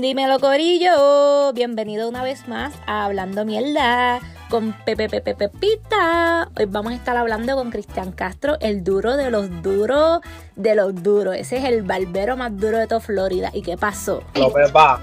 Dímelo Corillo, bienvenido una vez más a Hablando Mierda con Pepe Pepe Pepita. Hoy vamos a estar hablando con Cristian Castro, el duro de los duros de los duros. Ese es el barbero más duro de toda Florida. ¿Y qué pasó? Va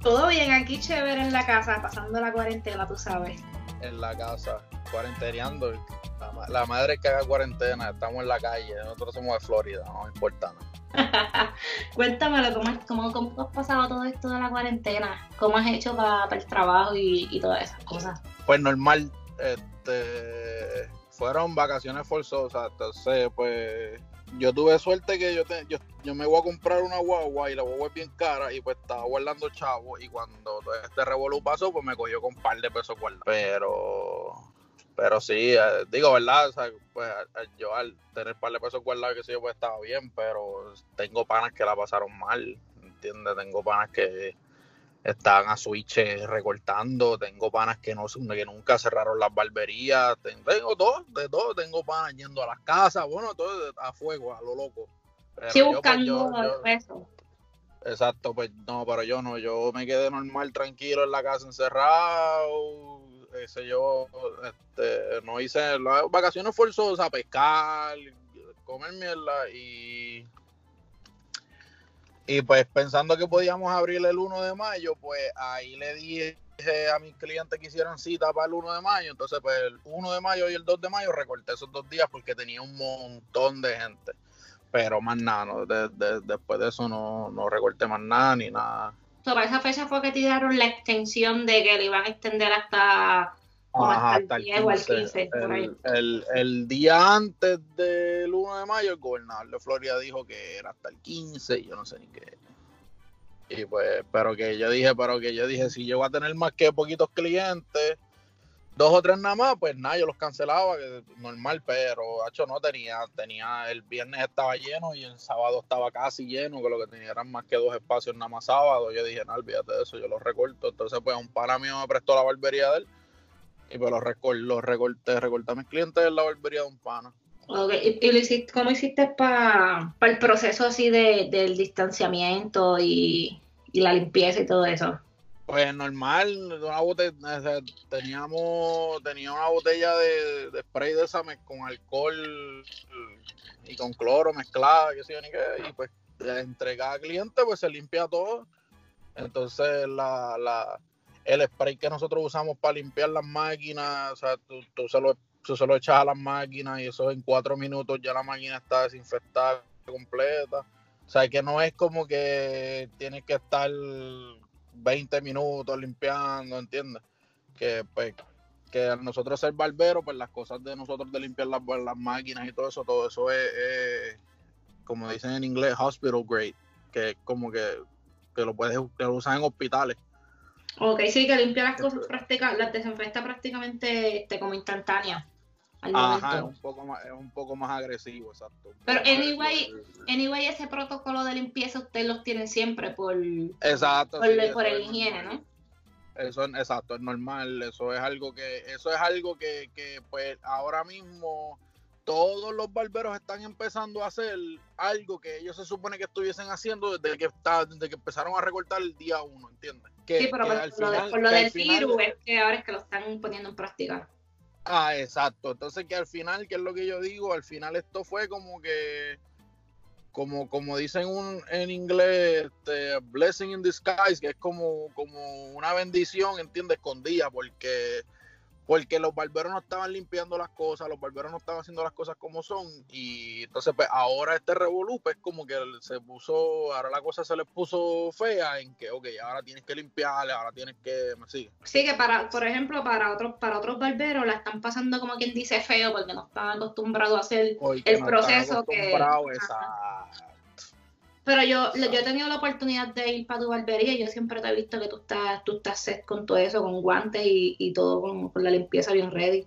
Todo bien, aquí chévere en la casa, pasando la cuarentena, tú sabes. en la casa, cuarenteneando. La, ma- la madre que haga cuarentena, estamos en la calle, nosotros somos de Florida, no importa nada. Cuéntamelo, ¿cómo, cómo, ¿cómo has pasado todo esto de la cuarentena? ¿Cómo has hecho para el trabajo y, y todas esas cosas? Pues normal, este, fueron vacaciones forzosas, entonces pues yo tuve suerte que yo, te- yo, yo me voy a comprar una guagua y la guagua es bien cara y pues estaba guardando chavo y cuando todo este revolú pasó pues me cogió con un par de pesos guardados. Pero, pero sí, eh, digo verdad, o sea, pues yo al tener un par de pesos guardados que yo pues estaba bien, pero tengo panas que la pasaron mal, ¿entiendes? Tengo panas que estaban a switch recortando, tengo panas que no que nunca cerraron las barberías, ten- tengo todo, de todo, tengo panas yendo a las casas, bueno, todo a fuego, a lo loco. Pero Sí, yo, pues, buscando yo- peso. exacto, pues no, pero yo no, yo me quedé normal, tranquilo en la casa encerrado, ese yo, este, no hice las vacaciones forzosas, pescar, comer mierda y y pues pensando que podíamos abrir el 1 de mayo, pues ahí le dije a mis clientes que hicieran cita para el 1 de mayo. Entonces, pues el 1 de mayo y el 2 de mayo recorté esos dos días porque tenía un montón de gente. Pero más nada, después de eso no, no recorté más nada ni nada. So, para esa fecha fue que tiraron la extensión de que le iban a extender hasta, como Ajá, hasta el 10 o el 15. por ahí. El, el- el día antes del 1 de mayo, el gobernador de Florida dijo que era hasta el 15 y yo no sé ni qué. Y pues, pero que yo dije, pero que yo dije, si yo voy a tener más que poquitos clientes, dos o tres nada más, pues nada, yo los cancelaba, que normal, pero hecho no tenía, tenía, el viernes estaba lleno y el sábado estaba casi lleno, que lo que tenía eran más que dos espacios nada más sábado. Yo dije, no, olvídate de eso, yo los recorto. Entonces, pues un pana mío me prestó la barbería de él y pues los, recor los recorté, recorté a mis clientes en la barbería de un pana. Ok, ¿Y, cómo hiciste para el proceso así de, del distanciamiento y, y la limpieza y todo eso? Pues normal, una botella, teníamos, tenía una botella de, spray de esa con alcohol y con cloro mezclada, que sé yo ni qué, y pues entre cada cliente pues se limpia todo. Entonces la, la, el spray que nosotros usamos para limpiar las máquinas, o sea, tú, tú se lo, se lo echas a las máquinas y eso en cuatro minutos ya la máquina está desinfectada completa. O sea, que no es como que tienes que estar 20 minutos limpiando, ¿entiendes? Que pues que al nosotros ser barberos, pues las cosas de nosotros de limpiar las, las máquinas y todo eso, todo eso es, como dicen en inglés, hospital grade, que es como que, que lo puedes que usan en hospitales. Ok, sí, que limpia las cosas prácticas, las desinfecta prácticamente este, como instantánea Ajá, es un poco más, es un poco más agresivo, exacto. Pero anyway, Anyway, ese protocolo de limpieza ustedes los tienen siempre por, Exacto. por, sí, el- por el higiene, normal. ¿no? Eso es exacto, es normal, eso es algo que, eso es algo que, que pues ahora mismo todos los barberos están empezando a hacer algo que ellos se supone que estuviesen haciendo desde que está, desde que empezaron a recortar el día uno, ¿entiendes? Que, Sí, pero que por, lo, final- por lo del virus es que ahora es que lo están poniendo en práctica. Ah, exacto. Entonces que al final, que es lo que yo digo, al final esto fue como que, como, como dicen un, en inglés, este, blessing in disguise, que es como, como una bendición, ¿entiendes? Escondida, porque, porque los barberos no estaban limpiando las cosas, los barberos no estaban haciendo las cosas como son, y entonces pues ahora este revolú, pues como que se puso, ahora la cosa se les puso fea en que, ok, ahora tienes que limpiarle, ahora tienes que, me sigue. Sí, que para, por ejemplo, para otros, para otros barberos la están pasando como quien dice feo porque no están acostumbrados a hacer. El no proceso que- Ajá. Pero yo, yo he tenido la oportunidad de ir para tu barbería y yo siempre te he visto que tú estás, tú estás set con todo eso, con guantes y, y todo con, con la limpieza bien ready.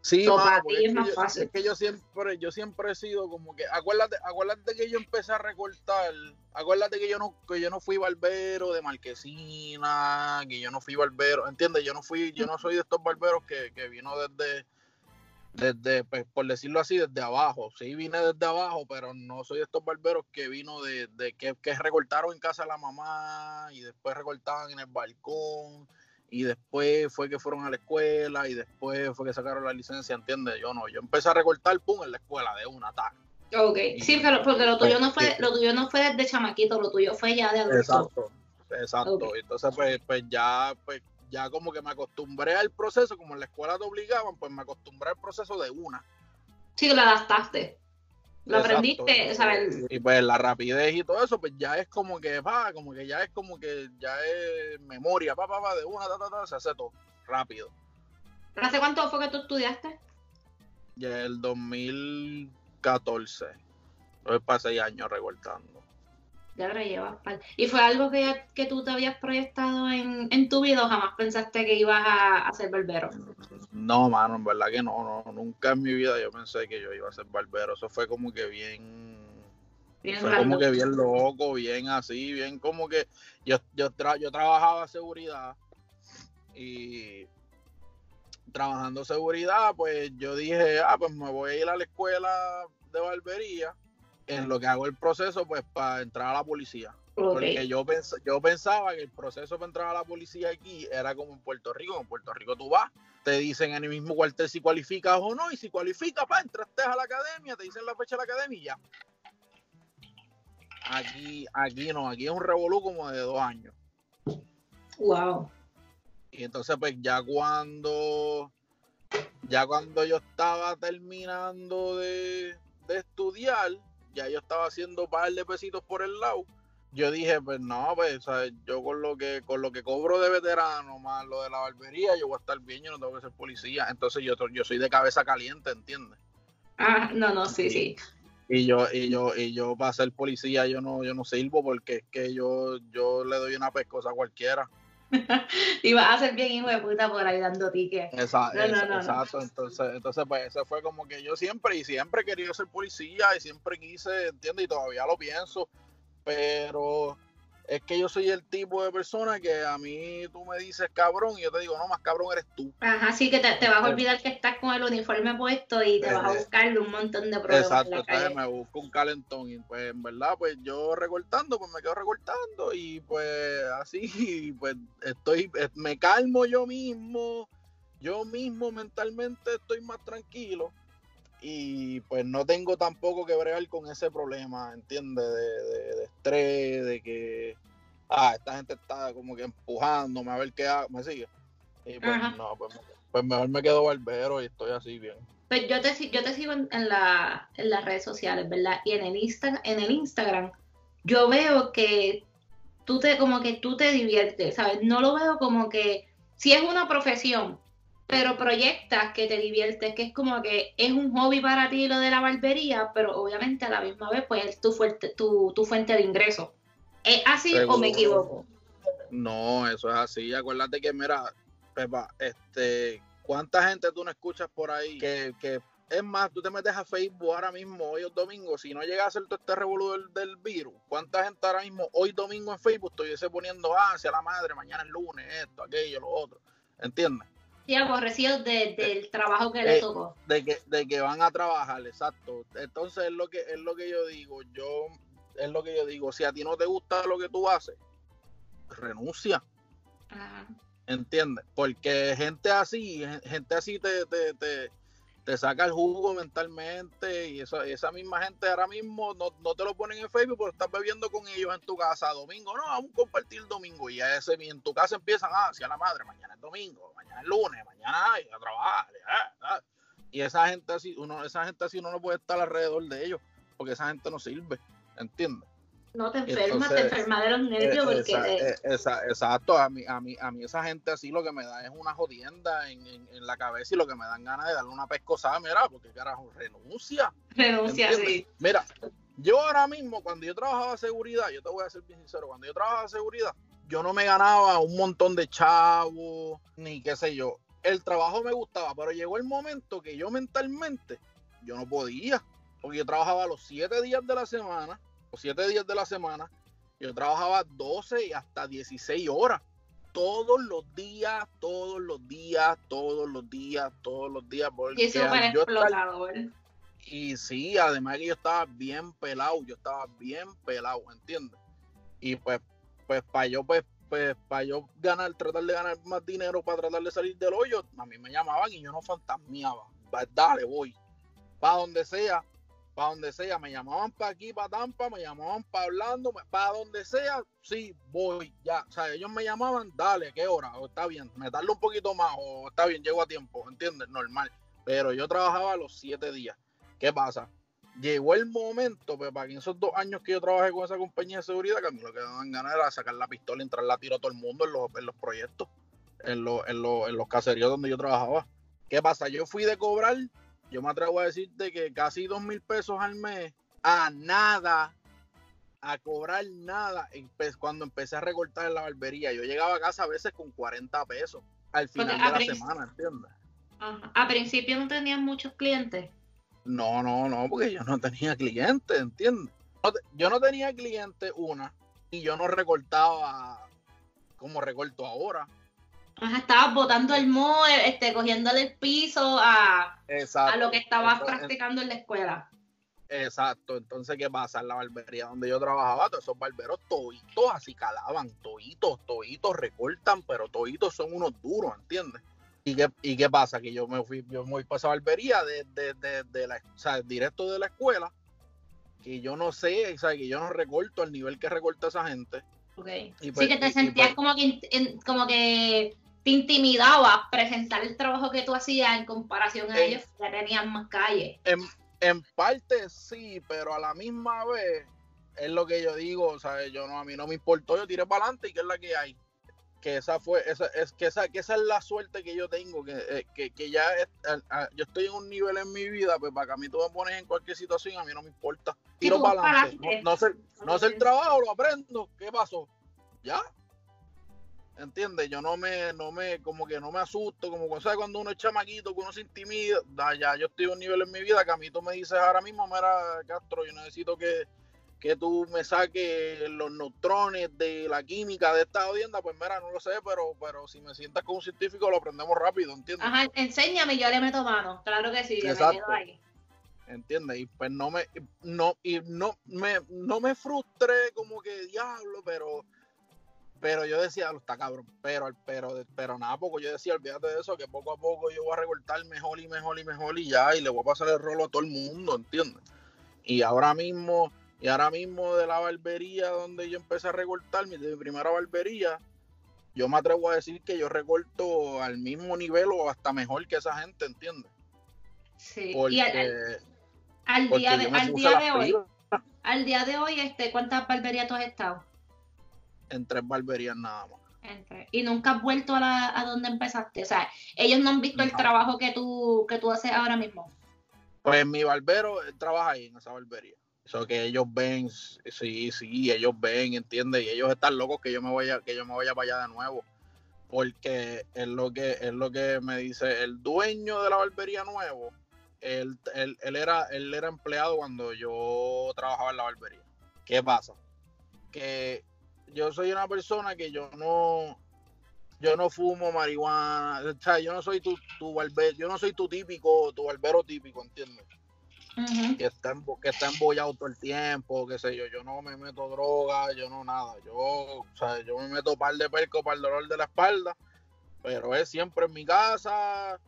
Sí, So, mano, para porque ti es más yo- fácil. Es que yo siempre, yo siempre he sido como que, acuérdate, acuérdate que yo empecé a recortar, acuérdate que yo no, que yo no fui barbero de marquesina, que yo no fui barbero, ¿entiendes? Yo no fui, yo no soy de estos barberos que, que vino desde desde, pues, por decirlo así, desde abajo. Sí vine desde abajo, pero no soy de estos barberos que vino de, de que, que recortaron en casa de la mamá y después recortaban en el balcón y después fue que fueron a la escuela y después fue que sacaron la licencia, ¿entiendes? Yo no, yo empecé a recortar, pum, en la escuela de una tarde. Ok, sí, pero porque lo tuyo no fue, lo tuyo no fue desde chamaquito, lo tuyo fue ya de adulto. Exacto, exacto. Entonces, pues, pues ya, pues, ya como que me acostumbré al proceso, como en la escuela te obligaban, pues me acostumbré al proceso de una. Sí, lo adaptaste. Lo aprendiste, ¿sabes? Y pues la rapidez y todo eso, pues ya es como que, va, como que ya es como que ya es memoria, pa, pa, pa, de una, ta, ta, ta, se hace todo rápido. ¿Hace cuánto fue que tú estudiaste? Ya el 2014. Entonces pasé seis años recortando ya lo llevas. ¿Y fue algo que, que tú te habías proyectado en, en, tu vida o jamás pensaste que ibas a, a, ser barbero? No, mano, en verdad que no, no, nunca en mi vida yo pensé que yo iba a ser barbero. Eso fue como que bien... bien fue como que bien loco, bien así, bien como que yo, yo, tra yo trabajaba seguridad y trabajando seguridad, pues yo dije, ah, pues me voy a ir a la escuela de barbería en lo que hago el proceso, pues para entrar a la policía. Porque yo, pens yo pensaba que el proceso para entrar a la policía aquí era como en Puerto Rico. En Puerto Rico tú vas, te dicen en el mismo cuartel si cualificas o no, y si cualificas, pa, entraste a la academia, te dicen la fecha de la academia y ya. Aquí, aquí no, aquí es un revolú como de dos años. Wow. Y entonces, pues ya cuando, ya cuando yo estaba terminando de, de estudiar, ya yo estaba haciendo un par de pesitos por el lado. Yo dije, pues no, pues yo con lo que con lo que cobro de veterano más lo de la barbería, yo voy a estar bien, yo no tengo que ser policía. Entonces yo, yo soy de cabeza caliente, ¿entiendes? Ah, no, no, sí, sí. Y yo, y yo, y yo para ser policía yo no, yo no sirvo porque es que yo, yo le doy una pescosa a cualquiera. y vas a ser bien hijo de puta por ahí dando tickets. Exacto, exacto. Entonces, entonces, pues ese fue como que yo siempre, y siempre querido ser policía, y siempre quise, ¿entiendes? Y todavía lo pienso, pero es que yo soy el tipo de persona que a mí tú me dices cabrón y yo te digo, no, más cabrón eres tú. Ajá, sí que te, vas a olvidar que estás con el uniforme puesto y te vas a buscarle un montón de problemas. Exacto, me busco un calentón y pues en verdad pues yo recortando, pues me quedo recortando y pues así, pues estoy, eh, me calmo yo mismo, yo mismo mentalmente estoy más tranquilo y pues no tengo tampoco que bregar con ese problema, ¿entiendes? De, estrés, de que, ah, esta gente está como que empujándome a ver qué hago, me sigue. Y pues no, pues, pues, mejor me quedo barbero y estoy así bien. Pues yo te, yo te sigo en, la, en las redes sociales, ¿verdad? Y en el, Insta, en el Instagram yo veo que tú te, como que tú te diviertes, ¿sabes? No lo veo como que, si es una profesión, pero proyectas que te diviertes, que es como que es un hobby para ti lo de la barbería, pero obviamente a la misma vez pues es tu, fuerte, tu, tu fuente de ingreso. ¿Es así o me equivoco? No, eso es así. Acuérdate que, mira, Pepa, este, ¿cuánta gente tú no escuchas por ahí que, que es más, tú te metes a Facebook ahora mismo, hoy es domingo, si no llega a ser todo este revolú del, virus, ¿cuánta gente ahora mismo, hoy domingo en Facebook, estuviese poniendo, ah, hacia la madre, mañana es lunes, esto, aquello, lo otro? ¿Entiendes? Sí, aborrecidos del trabajo que le tocó. De que, de que van a trabajar, exacto. Entonces es lo que es lo que yo digo. Yo es lo que yo digo. Si a ti no te gusta lo que tú haces, renuncia. Ajá. ¿Entiendes? Porque gente así, gente así te, te, te, te saca el jugo mentalmente y esa, esa misma gente ahora mismo no, no, te lo ponen en Facebook porque estás bebiendo con ellos en tu casa domingo, no, vamos a compartir domingo. Y ese, en tu casa empiezan, ah, la madre, mañana es domingo, mañana es lunes, mañana hay a trabajar, y esa gente así, uno, esa gente así uno no puede estar alrededor de ellos porque esa gente no sirve, ¿entiendes? No te enfermas, te enfermas de los nervios porque... Esa, exacto, a mí, a, mí, a mí esa gente así lo que me da es una jodienda en, en, la cabeza y lo que me dan ganas de darle una pescosada, mira, porque carajo, renuncia. Renuncia, sí. Mira, yo ahora mismo, cuando yo trabajaba seguridad, yo te voy a ser bien sincero, cuando yo trabajaba seguridad, yo no me ganaba un montón de chavos, ni qué sé yo. El trabajo me gustaba, pero llegó el momento que yo mentalmente, yo no podía, porque yo trabajaba los siete días de la semana siete días de la semana, yo trabajaba 12 y hasta 16 horas todos los días, todos los días, todos los días, todos los días. Porque Y eso para explotador. y sí, además que yo estaba bien pelado, yo estaba bien pelado, ¿entiendes? Y pues, pues para yo, pues, pues, para yo ganar, tratar de ganar más dinero para tratar de salir del hoyo, a mí me llamaban y yo no fantasmeaba. Va, Dale, voy. Para donde sea, para donde sea. Me llamaban para aquí, para Tampa, me llamaban para Orlando, para donde sea, sí, voy, ya. O sea, ellos me llamaban, dale, ¿qué hora? O está bien, me tardo un poquito más, o está bien, llego a tiempo, ¿entiendes? Normal. Pero yo trabajaba los siete días. ¿Qué pasa? Llegó el momento, pues, para que en esos dos años que yo trabajé con esa compañía de seguridad, que a mí lo que daban ganas era sacar la pistola y entrar a tiro a todo el mundo en los, en los proyectos, en los, en, los, en los caseríos donde yo trabajaba. ¿Qué pasa? Yo fui de cobrar, yo me atrevo a decirte que casi dos mil pesos al mes, a nada, a cobrar nada, empe- cuando empecé a recortar en la barbería. Yo llegaba a casa a veces con 40 pesos al final Porque de la semana, ¿entiendes? Ajá. A principio no tenías muchos clientes. No, no, no, porque yo no tenía clientes, ¿entiendes? No te- yo no tenía clientes, una, y yo no recortaba como recorto ahora. Ajá, estabas botando el mo, este, cogiéndole el piso a, Exacto. a lo que estabas Entonces, practicando en la escuela. Exacto, entonces, ¿qué pasa? En la barbería donde yo trabajaba, todos esos barberos toitos así calaban, toitos, toitos recortan, pero toitos son unos duros, ¿entiendes? ¿Y qué, ¿Y qué pasa? Que yo me fui, yo me fui para esa barbería de, de, de, de la, o sea, directo de la escuela, que yo no sé, o sea, que yo no recorto al nivel que recorta esa gente. Ok. Y pues- sí, que te sentías pues- como que, como que te intimidaba presentar el trabajo que tú hacías en comparación a ellos, que tenían más calle. En, en parte sí, pero a la misma vez es lo que yo digo, o sea, yo no, a mí no me importó, yo tiré para adelante y que es la que hay. Que esa fue, esa, es que esa, que esa es la suerte que yo tengo, que, eh, que, que ya es- a- a- yo estoy en un nivel en mi vida, pues para que a mí tú me pones en cualquier situación, a mí no me importa. Tiro para adelante. No, no sé, no sé el trabajo, lo aprendo. ¿Qué pasó? Ya. ¿Entiendes? Yo no me, no me, como que no me asusto, como cuando, ¿sabes? cuando uno es chamaquito, que uno se intimida, da, ya yo estoy en un nivel en mi vida que a mí tú me dices ahora mismo, mira, Castro, yo necesito que, que tú me saques los neutrones de la química de esta audiencia, pues mira, no lo sé, pero, pero si me sientas con un científico lo aprendemos rápido, ¿entiendes? Ajá, enséñame, yo le meto mano. Claro que sí, yo me Exacto. quedo ahí. ¿entiendes? Y pues no me, no, y no me, no me frustré como que diablo, pero, pero yo decía, lo está cabrón, pero, pero, pero nada, poco yo decía, olvídate de eso, que poco a poco yo voy a recortar mejor y mejor y mejor y ya, y le voy a pasar el rolo a todo el mundo, ¿entiendes? Y ahora mismo, y ahora mismo de la barbería donde yo empecé a recortar, mi, de mi primera barbería, yo me atrevo a decir que yo recorto al mismo nivel o hasta mejor que esa gente, ¿entiendes? Sí. Porque, Y al, al- al porque día de, al día de hoy, al día de hoy, este, ¿cuántas barberías tú has estado? En tres barberías nada más. Y nunca has vuelto a, la, a donde empezaste. O sea, ellos no han visto el trabajo que tú, que tú haces ahora mismo. Pues mi barbero él trabaja ahí en esa barbería. Eso que ellos ven, sí, sí, ellos ven, ¿entiendes? Y ellos están locos que yo me vaya, que yo me vaya para allá de nuevo. Porque es lo que, es lo que me dice el dueño de la barbería nuevo. Él, él, él era, él era empleado cuando yo trabajaba en la barbería. ¿Qué pasa? Que yo soy una persona que yo no, yo no fumo marihuana, o sea, yo no soy tu, tu barbero, yo no soy tu típico, tu barbero típico, ¿entiendes? Que está, que está embollado todo el tiempo, qué sé yo, yo no me meto droga, yo no nada, yo, o sea, yo me meto par de perco para el dolor de la espalda, pero es siempre en mi casa,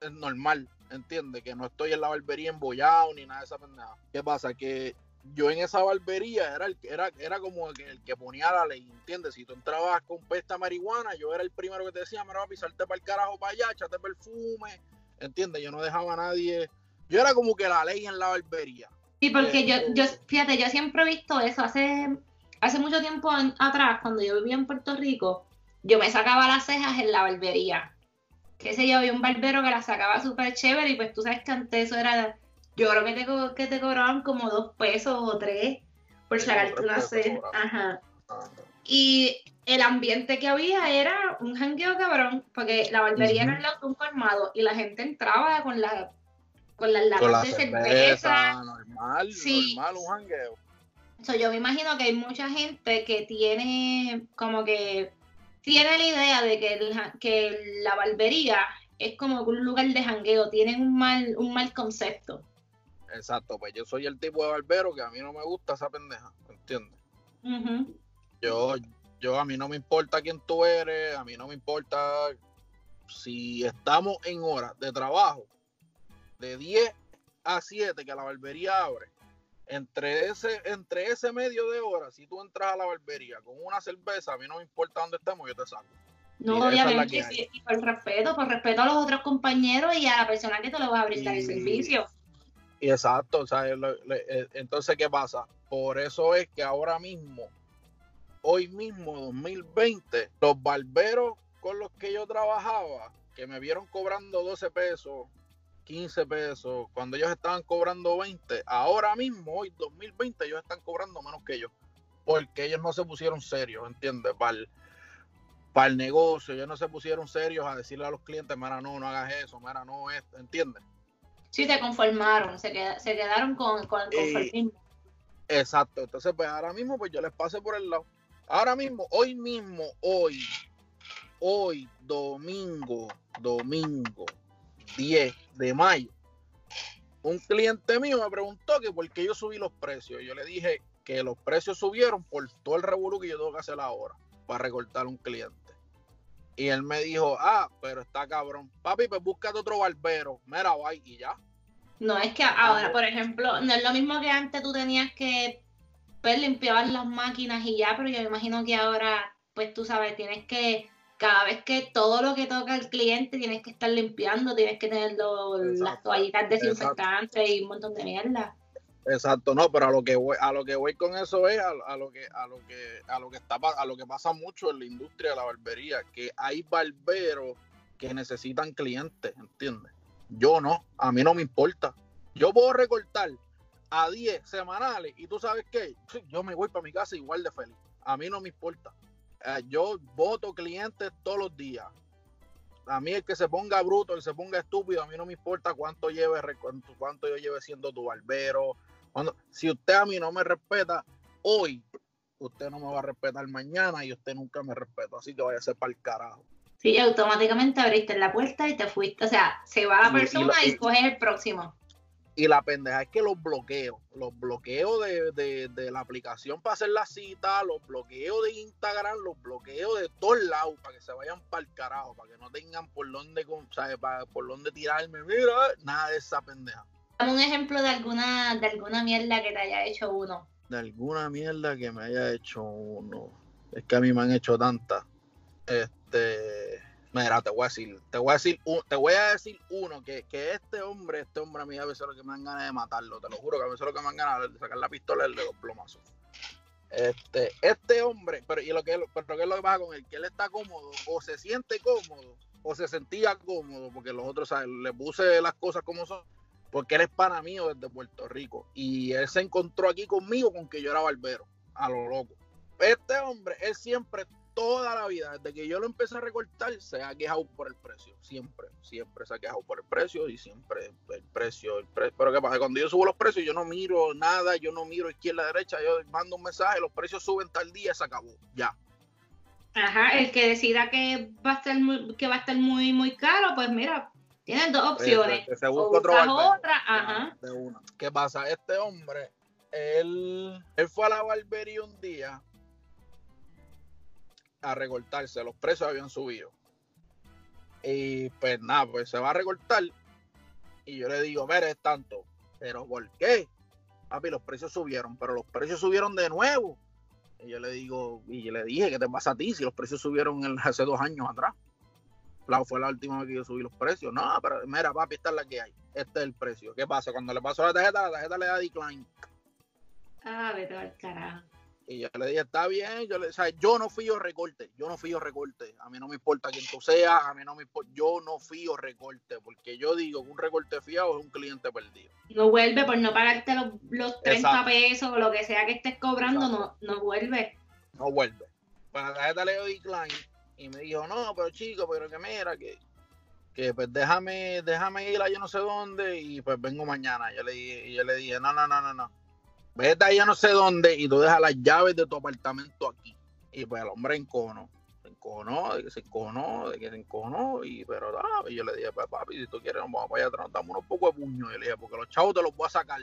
es normal, ¿entiendes? Que no estoy en la barbería embollado ni nada de esa pendeja. ¿Qué pasa? Que yo en esa barbería era el, que- era, era como el que, el que ponía la ley, ¿entiendes? Si tú entrabas con pesta marihuana, yo era el primero que te decía, me va a pisarte para el carajo para allá, échate perfume, ¿entiendes? Yo no dejaba a nadie yo era como que la ley en la barbería. Sí, porque yo, Eh, yo, fíjate, yo siempre he visto eso. Hace, hace mucho tiempo en- atrás, cuando yo vivía en Puerto Rico, yo me sacaba las cejas en la barbería. Que sé yo, había un barbero que las sacaba súper chévere y pues tú sabes que antes eso era, yo creo que te, que te cobraban como dos pesos o tres por sacarte una cobraban. Ajá. Y el ambiente que había era un jangueo cabrón, porque la barbería Ujú. era al lado de un colmado y la gente entraba con, la, con las latas la de cerveza. cerveza, normal, Sí. normal, un jangueo. So, yo me imagino que hay mucha gente que tiene como que tiene la idea de que, el que la barbería es como un lugar de jangueo, tienen un mal, un mal concepto. Exacto, pues yo soy el tipo de barbero que a mí no me gusta esa pendeja, ¿entiendes? Yo, yo a mí no me importa quién tú eres, a mí no me importa si estamos en horas de trabajo, de 10 a 7 que la barbería abre, entre ese, entre ese medio de hora, si tú entras a la barbería con una cerveza, a mí no me importa dónde estemos, yo te saco. No, Y obviamente, sí, y por respeto, por respeto a los otros compañeros y a la persona que te lo va a brindar el servicio. Y exacto, o sea, eh, entonces, ¿qué pasa? Por eso es que ahora mismo, hoy mismo, 2020, los barberos con los que yo trabajaba, que me vieron cobrando 12 pesos, 15 pesos, cuando ellos estaban cobrando 20, ahora mismo, hoy 2020, ellos están cobrando menos que yo, porque ellos no se pusieron serios, ¿entiendes? Para el, para el negocio, ellos no se pusieron serios a decirle a los clientes, mira, no, no hagas eso, mira, no, esto, ¿entiendes? Sí, te conformaron, se, queda- se quedaron con, con el Eh, conformismo. Exacto, entonces pues ahora mismo pues yo les pasé por el lado. Ahora mismo, hoy mismo, hoy, hoy, domingo, domingo, 10 de mayo, un cliente mío me preguntó que por qué yo subí los precios. Yo le dije que los precios subieron por todo el revolú que yo tengo que hacer ahora para recortar un cliente. Y él me dijo, ah, pero está cabrón. Papi, pues búscate otro barbero. Mira, bye, y ya. No es que ahora, por ejemplo, no es lo mismo que antes tú tenías que pues, limpiar las máquinas y ya, pero yo me imagino que ahora, pues tú sabes, tienes que, cada vez que todo lo que toca el cliente, tienes que estar limpiando, tienes que tener lo- las Exacto. toallitas desinfectantes y un montón de mierda. Exacto, no, pero a lo que voy, a lo que voy con eso es a, a lo que a lo que a lo que está a lo que pasa mucho en la industria de la barbería, que hay barberos que necesitan clientes, ¿entiendes? Yo no, a mí no me importa. Yo puedo recortar a 10 semanales y tú sabes qué, yo me voy para mi casa igual de feliz. A mí no me importa. Eh, yo voto clientes todos los días. A mí el que se ponga bruto, el que se ponga estúpido, a mí no me importa cuánto lleve, cuánto, cuánto yo lleve siendo tu barbero. Cuando, si usted a mí no me respeta hoy, usted no me va a respetar mañana y usted nunca me respeta. Así que vaya a ser para el carajo. Sí, automáticamente abriste la puerta y te fuiste. O sea, se va la y persona y, y- coges el próximo. Y la pendeja es que los bloqueos, los bloqueos de, de- de la aplicación para hacer la cita, los bloqueos de Instagram, los bloqueos de todos lados, para que se vayan para el carajo, para que no tengan por dónde, con- ¿sabe? Para- por dónde tirarme, mira, nada de esa pendeja. Dame un ejemplo de alguna, de alguna mierda que te haya hecho uno. De alguna mierda que me haya hecho uno. Es que a mí me han hecho tantas. Este. Mira, te voy a decir, te voy a decir, te voy a decir uno, que, que este hombre, este hombre a mí a veces lo que me dan ganas de matarlo, te lo juro que a veces lo que me dan ganas de sacar la pistola es el de los plomazos. Este, este hombre, pero y lo que pero qué es lo que pasa con él, que él está cómodo, o se siente cómodo, o se sentía cómodo, porque los otros, ¿sabes? le puse las cosas como son, porque él es pana mío desde Puerto Rico, y él se encontró aquí conmigo con que yo era barbero, a lo loco. Este hombre, él siempre, toda la vida, desde que yo lo empecé a recortar, se ha quejado por el precio. Siempre, siempre se ha quejado por el precio y siempre el precio, el precio. Pero ¿qué pasa? Cuando yo subo los precios, yo no miro nada, yo no miro izquierda, derecha, yo mando un mensaje, los precios suben tal día, se acabó, ya. Ajá, el que decida que va a estar muy, que va a estar muy, muy caro, pues mira, tienes dos opciones. O otro barbero. otra, ajá. De una. ¿Qué pasa? Este hombre, él, él fue a la barbería un día a recortarse, los precios habían subido. Y pues nada, pues se va a recortar. Y yo le digo, mire, es tanto. ¿Pero por qué? Papi, los precios subieron, pero los precios subieron de nuevo. Y yo le digo, y yo le dije, ¿qué te pasa a ti si los precios subieron en- hace dos años atrás? La, fue la última vez que yo subí los precios. No, pero mira, papi, esta es la que hay. Este es el precio. ¿Qué pasa? Cuando le paso la tarjeta, la tarjeta le da decline. Ah, vete al carajo. Y yo le dije, está bien, yo le o sea, yo no fío recorte, yo no fío recorte, a mí no me importa quién tú seas, a mí no me importa, yo no fío recorte, porque yo digo que un recorte fiado es un cliente perdido. No vuelve por no pagarte los, los 30 Exacto. pesos o lo que sea que estés cobrando, Exacto. no, no vuelve. No vuelve. Pues la tarjeta le dio decline y me dijo, no, pero chico, pero que mira, que, que pues déjame, déjame ir a yo no sé dónde y pues vengo mañana. Yo le y yo le dije, no, no, no, no, no. Vete a yo no sé dónde y tú dejas las llaves de tu apartamento aquí. Y pues el hombre en cono, en encojonó, de que se encojonó, de que se encojonó, y pero ah, y yo le dije, pues papi, si tú quieres, vamos para allá nos damos unos pocos de puño, y le dije, porque los chavos te los voy a sacar,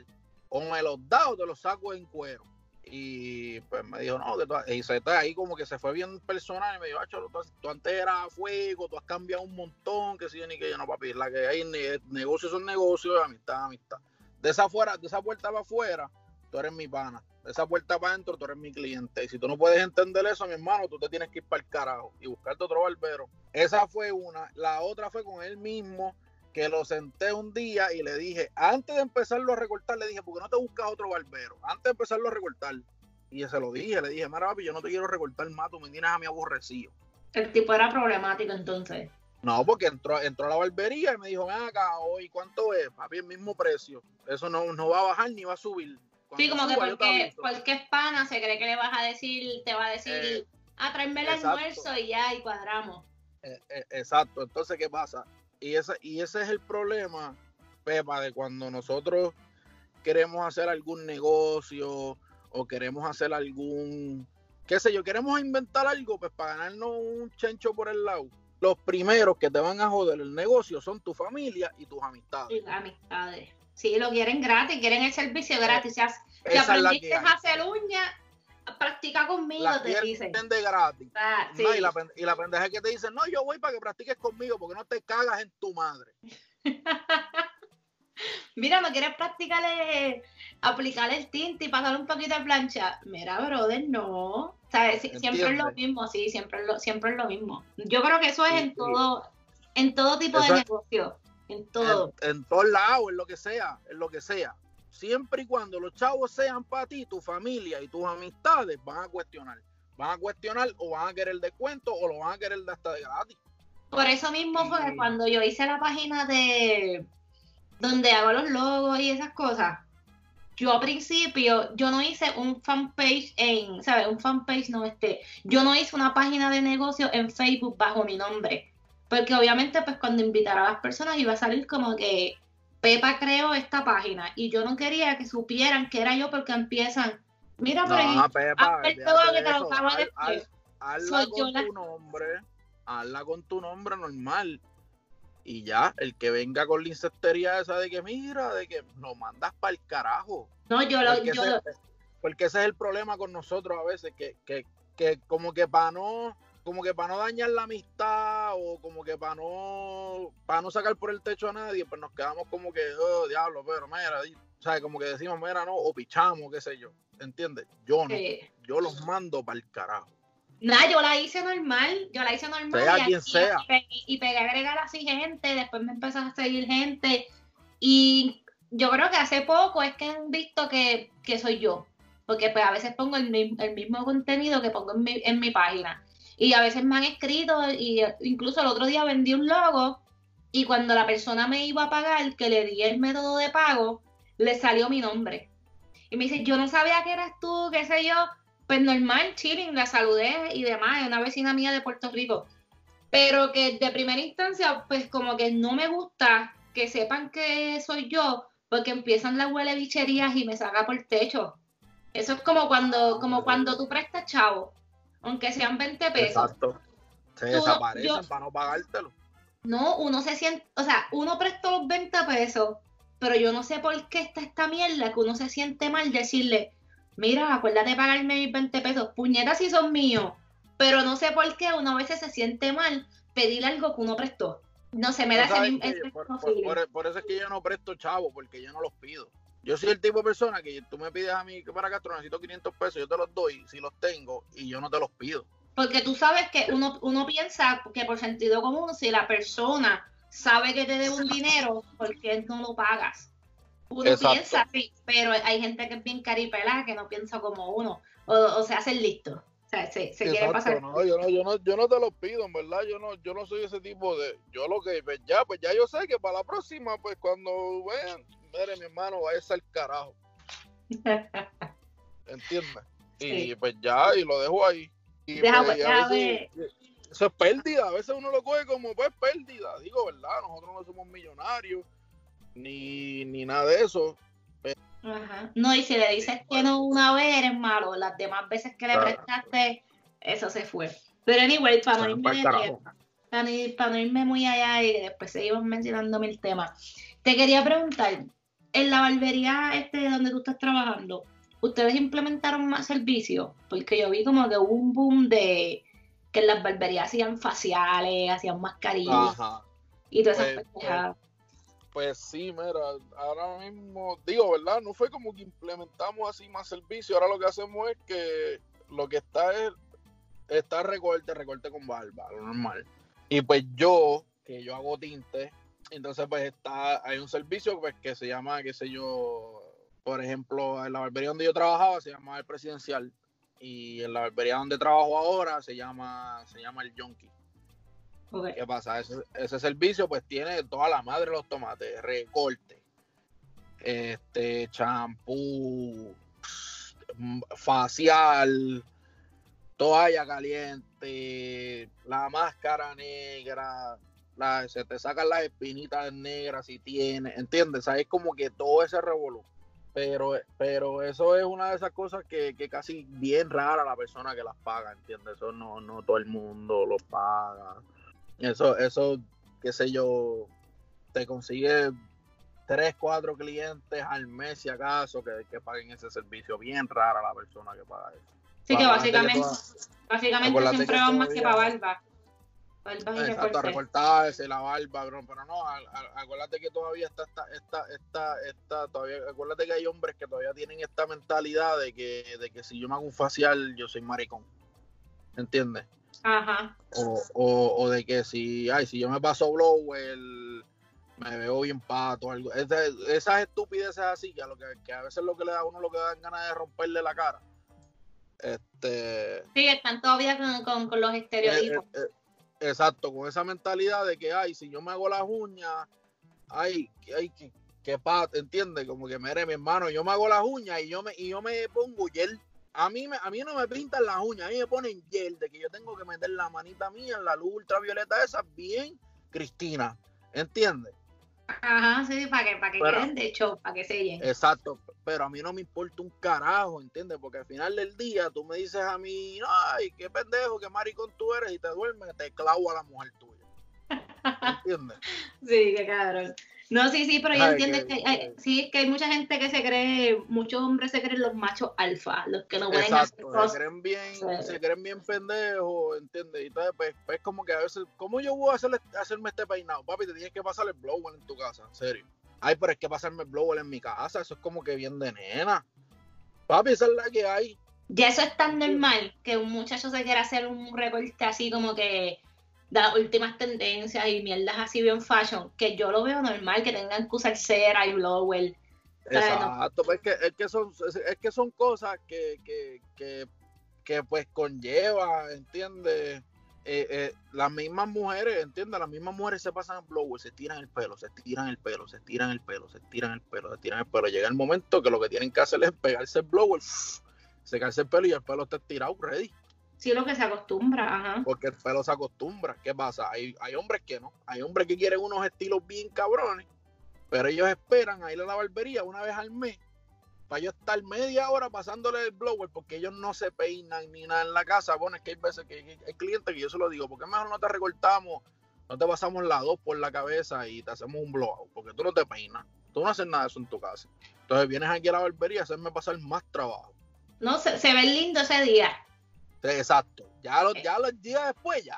o me los da te los saco en cuero. Y pues me dijo, no, que y se está ahí como que se fue bien personal y me dijo, Acho, tú, tú antes eras fuego, tú has cambiado un montón, que si ni que yo no, papi, la que hay ne- negocios son negocios, amistad, amistad. De esa fuera, de esa puerta para afuera, tú eres mi pana. De esa puerta para adentro, tú eres mi cliente. Y si tú no puedes entender eso, mi hermano, tú te tienes que ir para el carajo y buscarte otro barbero. Esa fue una. La otra fue con él mismo, que lo senté un día y le dije, antes de empezarlo a recortar, le dije, ¿por qué no te buscas otro barbero? Antes de empezarlo a recortar. Y se lo dije, le dije, mira, papi, yo no te quiero recortar más, tú me tienes a mi aborrecido. El tipo era problemático entonces. No, porque entró, entró a la barbería y me dijo, ven acá, hoy, ¿cuánto es? Papi, el mismo precio. Eso no, no va a bajar ni va a subir. Sí, como que suba, porque, porque es pana, se cree que le vas a decir, te va a decir, Eh, a traerme el exacto. almuerzo y ya, y cuadramos. Eh, eh, exacto, entonces, ¿qué pasa? Y ese, y ese es el problema, Pepa, de cuando nosotros queremos hacer algún negocio o queremos hacer algún, qué sé yo, queremos inventar algo, pues para ganarnos un chencho por el lado. Los primeros que te van a joder el negocio son tu familia y tus amistades. Y las amistades. Sí, lo quieren gratis, quieren el servicio gratis. Si, Esa aprendiste a hacer uñas, practica conmigo, La te dicen. de gratis. Ah, sí. No, y, la, y la pendeja que te dicen, no, yo voy para que practiques conmigo porque no te cagas en tu madre. Mira, no quieres practicar, eh, aplicar el tinte y pasar un poquito de plancha. Mira, brother, no. ¿Sabes? Si- siempre es lo mismo, sí, siempre es lo, siempre es lo mismo. Yo creo que eso es en todo, en todo tipo Eso de negocio. En todo. En, en todos lados, en lo que sea, en lo que sea. Siempre y cuando los chavos sean para ti, tu familia y tus amistades, van a cuestionar. Van a cuestionar o van a querer descuento o lo van a querer de hasta de gratis. Por eso mismo fue que Y- cuando yo hice la página de donde hago los logos y esas cosas, yo al principio, yo no hice un fanpage en, ¿sabes? Un fanpage no este, yo no hice una página de negocio en Facebook bajo mi nombre, porque obviamente pues cuando invitara a las personas iba a salir como que Pepa creó esta página y yo no quería que supieran que era yo porque empiezan, mira por No, Pepa, todo que te lo. Hazla Soy yo con la- tu nombre, hazla con tu nombre normal. Y ya, el que venga con la insectería esa de que mira, de que nos mandas para el carajo. No, yo lo, Porque yo ese, lo- porque ese es el problema con nosotros a veces, que, que, que como que para no, como que para no dañar la amistad o como que para no, para no sacar por el techo a nadie, pues nos quedamos como que, oh, diablo, pero mira, sea, como que decimos, mira, no, o pichamos, qué sé yo, ¿entiendes? Yo no, yo los mando para el carajo. Nada, yo la hice normal, yo la hice normal. Sea y, quien y- sea. Y, pegué, y pegué a agregar así gente, después me empezó a seguir gente. Y yo creo que hace poco es que han visto que, que soy yo. Porque pues a veces pongo el, el mismo contenido que pongo en mi, en mi página. Y a veces me han escrito, y eh, incluso el otro día vendí un logo, y cuando la persona me iba a pagar, que le di el método de pago, le salió mi nombre. Y me dice, yo no sabía que eras tú, qué sé yo. Pues normal, chilling, la saludé y demás, una vecina mía de Puerto Rico. Pero que de primera instancia, pues como que no me gusta que sepan que soy yo, porque empiezan las huele bicherías y me saca por el techo. Eso es como cuando, como cuando tú prestas chavo, aunque sean 20 pesos. Exacto. Se Tú- desaparecen yo- para no pagártelo. No, uno se siente, o sea, uno prestó los 20 pesos, pero yo no sé por qué está esta mierda que uno se siente mal decirle, mira, acuérdate de pagarme mis 20 pesos, puñetas si son míos, pero no sé por qué uno a veces se siente mal pedir algo que uno prestó. No sé, me da ¿Tú ese mismo por, por- por- por eso es que yo no presto chavo, porque yo no los pido. Yo soy el tipo de persona que tú me pides a mí que para Castro necesito 500 pesos, yo te los doy si los tengo y yo no te los pido. Porque tú sabes que uno, uno piensa que por sentido común, si la persona sabe que te debe un dinero, ¿por qué no lo pagas? Uno Exacto. piensa así, pero hay gente que es bien caripelada, que no piensa como uno, o, o se hace listo. O sea, se, se quiere pasar. no, yo no, yo no, yo no te los pido, en verdad, yo no, yo no soy ese tipo de, yo lo que, pues ya, pues ya yo sé que para la próxima, pues cuando vean, mire mi hermano, va a ser carajo, ¿entiendes? Y pues ya, y lo dejo ahí. Y Deja- pues, deja veces- eso es pérdida, a veces uno lo coge como pues pérdida, digo, ¿verdad? Nosotros no somos millonarios, ni, ni nada de eso. Ajá. No, y si le dices que no una vez, eres malo. Las demás veces que le Claro. prestaste, eso se fue. Pero anyway, para no irme de para no irme muy allá y después seguimos mencionando mil temas. Te quería preguntar, en la barbería este donde tú estás trabajando, ¿ustedes implementaron más servicios? Porque yo vi como que hubo un boom de que en las barberías hacían faciales, hacían mascarillas Ajá. y todas esas Pues, pendejadas. Pues sí, mira, ahora mismo, digo, ¿verdad? No fue como que implementamos así más servicio. Ahora lo que hacemos es que lo que está es, está recorte, recorte con barba, lo normal. Y pues yo, que yo hago tinte, entonces pues está, hay un servicio pues que se llama, qué sé yo, por ejemplo, en la barbería donde yo trabajaba se llama el presidencial. Y en la barbería donde trabajo ahora se llama, se llama el Yonki. ¿Qué pasa? Ese, ese servicio pues tiene toda la madre los tomates, recorte, este, champú, facial, toalla caliente, la máscara negra, la, se te sacan las espinitas negras si tienes, ¿entiendes? O sea, es como que todo ese revolú. Pero, pero eso es una de esas cosas que, que casi bien rara la persona que las paga, ¿entiendes? Eso no, no todo el mundo lo paga. Eso, eso, qué sé yo, te consigue tres, cuatro clientes al mes si acaso que, que paguen ese servicio. Bien rara la persona que paga eso. Así que básicamente, toda- básicamente siempre van más que para barba. Exacto, recortarse, la barba, bro, pero no, a- a- acuérdate que todavía está, está, está, está, está, todavía, acuérdate que hay hombres que todavía tienen esta mentalidad de que, de que si yo me hago un facial, yo soy maricón, ¿entiendes? Ajá. O, o, o de que si, ay, si yo me paso blower, me veo bien pato, algo, Esa- esas estupideces así, que a, lo que, que a veces lo que le da a uno lo que dan ganas de romperle la cara. Este, Sí, están todavía con, con, con los estereotipos. eh, eh, eh, exacto, con esa mentalidad de que, ay, si yo me hago las uñas, ay, que- ay, que, que pat, ¿entiendes? Como que, mire, mi hermano, yo me hago las uñas y yo me, y yo me pongo gel. A mí, me, a mí no me pintan las uñas, a mí me ponen gel, de que yo tengo que meter la manita mía en la luz ultravioleta esa, bien Cristina, ¿entiendes? Ajá, sí, para que, para que Pero- queden de show, para que sellen. Exacto, pero a mí no me importa un carajo, ¿entiendes? Porque al final del día tú me dices a mí, ay, qué pendejo, qué maricón tú eres y te duermes, te clavo a la mujer tuya. ¿Entiendes? Sí, qué cabrón. No, sí, sí, pero yo Ay, entiendo que- que hay, sí, que hay mucha gente que se cree, muchos hombres se creen los machos alfa, los que no pueden hacer Exacto, se cosas. creen bien, Sí. se creen bien pendejos, ¿entiendes? Y entonces, pues, pues como que a veces, ¿cómo yo voy a hacerle, hacerme este peinado? Papi, te tienes que pasar el blower en tu casa, en serio. Ay, pero es que pasarme el blower en mi casa, eso es como que bien de nena. Papi, esa es la que hay. Ya eso es tan normal que un muchacho se quiera hacer un recorte así como que las últimas tendencias y mierdas así bien fashion, que yo lo veo normal que tengan que usar cera y blower. Exacto, pues es que, es que son, es, que son cosas que, que, que, pues conlleva, ¿entiendes? Eh, eh, las mismas mujeres, ¿entiendes? Las mismas mujeres se pasan el blower, se tiran el pelo, se tiran el pelo, se tiran el pelo, se tiran el pelo, se tiran el pelo. Llega el momento que lo que tienen que hacer es pegarse el blower, secarse el pelo y el pelo está estirado, ready. Sí, lo que se acostumbra, ajá. Porque el pelo se acostumbra. ¿Qué pasa? Hay, hay hombres que no. Hay hombres que quieren unos estilos bien cabrones, pero ellos esperan a ir a la barbería una vez al mes para yo estar media hora pasándole el blower porque ellos no se peinan ni nada en la casa. Bueno, es que hay veces que hay, hay clientes que yo se lo digo, ¿por qué mejor no te recortamos, no te pasamos la dos por la cabeza y te hacemos un blowout? Porque tú no te peinas, tú no haces nada de eso en tu casa. Entonces vienes aquí a la barbería a hacerme pasar más trabajo. No, se, se ve lindo ese día. Exacto. Ya los, ya los días después, ya,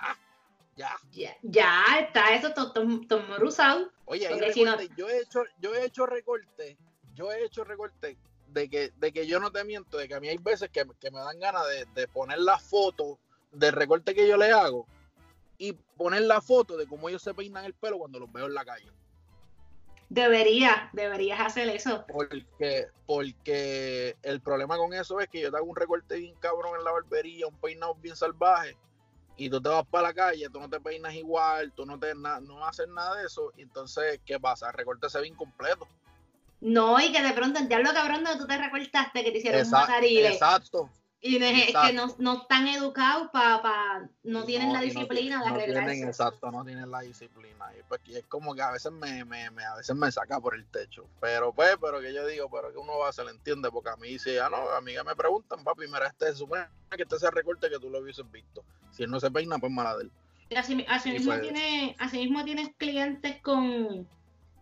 ya. Ya, ya está eso todo, todo, todo morusado. Oye, Porque si no- yo he hecho, yo he hecho recortes, yo he hecho recortes de que, de que yo no te miento, de que a mí hay veces que, que me dan ganas de, de poner la foto del recorte que yo le hago y poner la foto de cómo ellos se peinan el pelo cuando los veo en la calle. Debería, deberías hacer eso. Porque, porque el problema con eso es que yo te hago un recorte bien cabrón en la barbería, un peinado bien salvaje, y tú te vas para la calle, tú no te peinas igual, tú no te na- no haces nada de eso, y entonces, ¿qué pasa? El recorte se ve incompleto. No, y que de pronto, ya lo cabrón donde tú te recortaste que te hicieron un Esa- mazarile. Exacto, Y no es- es que no, no están educados para, no Y tienen la disciplina no, de no arreglarse. tienen, exacto, no tienen la disciplina. Y pues y es como que a veces me, me, me- a veces me saca por el techo. Pero pues, pero que yo digo, pero que uno va, se le entiende, porque a mí dice, ah, no, a mí que me preguntan, papi, mira, este se supone que este se recorte que tú lo hubieses visto. Si él no se peina, pues mala de él. Así, mismo pues- tiene, así mismo tienes clientes con,